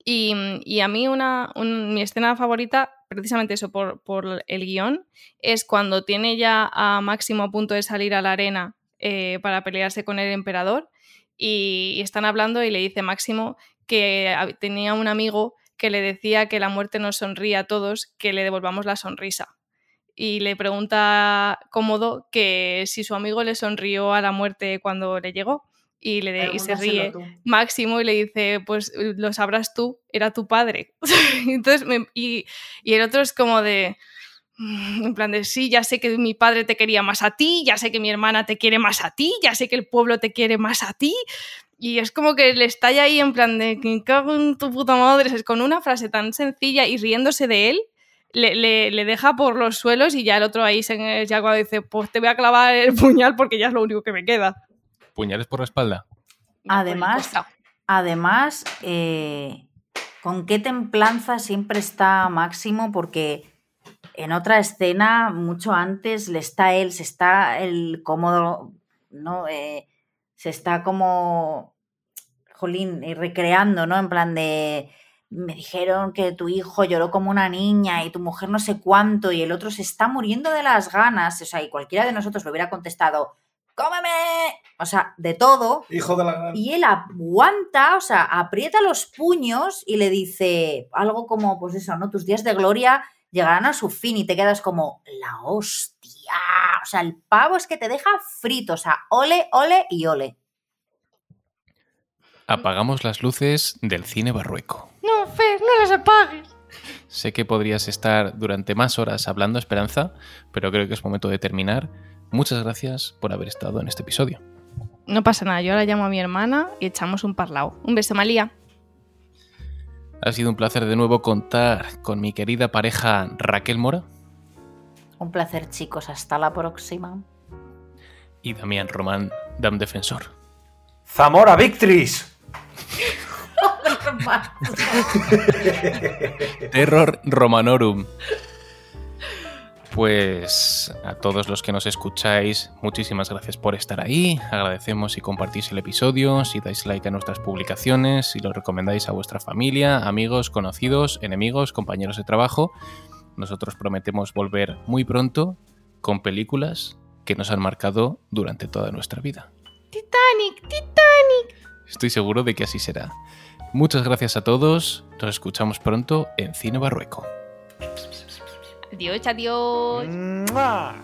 Y, a mí una, un, mi escena favorita, precisamente eso, por, por, el guion, es cuando tiene ya a Máximo a punto de salir a la arena eh, para pelearse con el emperador y están hablando y le dice Máximo que tenía un amigo que le decía que la muerte nos sonríe a todos, que le devolvamos la sonrisa. Y le pregunta cómodo que si su amigo le sonrió a la muerte cuando le llegó. Y, le, y se ríe. Máximo y le dice, pues lo sabrás tú, era tu padre. Entonces, me, y, y el otro es como de, en plan de, sí, ya sé que mi padre te quería más a ti, ya sé que mi hermana te quiere más a ti, ya sé que el pueblo te quiere más a ti. Y es como que le estalla ahí en plan de, que cago en tu puta madre, es con una frase tan sencilla y riéndose de él, le, le, le, deja por los suelos y ya el otro ahí se, ya cuando dice, pues te voy a clavar el puñal porque ya es lo único que me queda. ¿Puñales por la espalda? Además, además eh, con qué templanza siempre está Máximo porque en otra escena, mucho antes, le está él, se está el cómodo, ¿no? Eh, se está como, jolín, recreando, ¿no? En plan de, me dijeron que tu hijo lloró como una niña y tu mujer no sé cuánto y el otro se está muriendo de las ganas, o sea, y cualquiera de nosotros le hubiera contestado, cómeme, o sea, de todo. Hijo de la... Y él aguanta, o sea, aprieta los puños y le dice algo como, pues eso, ¿no? Tus días de gloria llegarán a su fin y te quedas como, la hostia. O sea, el pavo es que te deja frito, o sea, ole, ole y ole. Apagamos las luces del cine barrueco. No, Fer, no las apagues. Sé que podrías estar durante más horas hablando, Esperanza, pero creo que es momento de terminar. Muchas gracias por haber estado en este episodio. No pasa nada, yo ahora llamo a mi hermana y echamos un parlao. Un beso, Malía. Ha sido un placer de nuevo contar con mi querida pareja Raquel Mora Un placer, chicos. Hasta la próxima. y Damián Román, Dam Defensor. ¡Zamora Victris! Terror Romanorum. Pues a todos los que nos escucháis, muchísimas gracias por estar ahí. Agradecemos si compartís el episodio, si dais like a nuestras publicaciones, si lo recomendáis a vuestra familia, amigos, conocidos, enemigos, compañeros de trabajo. Nosotros prometemos volver muy pronto con películas que nos han marcado durante toda nuestra vida. Titanic, Titanic. Estoy seguro de que así será. Muchas gracias a todos. Nos escuchamos pronto en Cine Barrueco. Adiós, adiós. ¡Mua!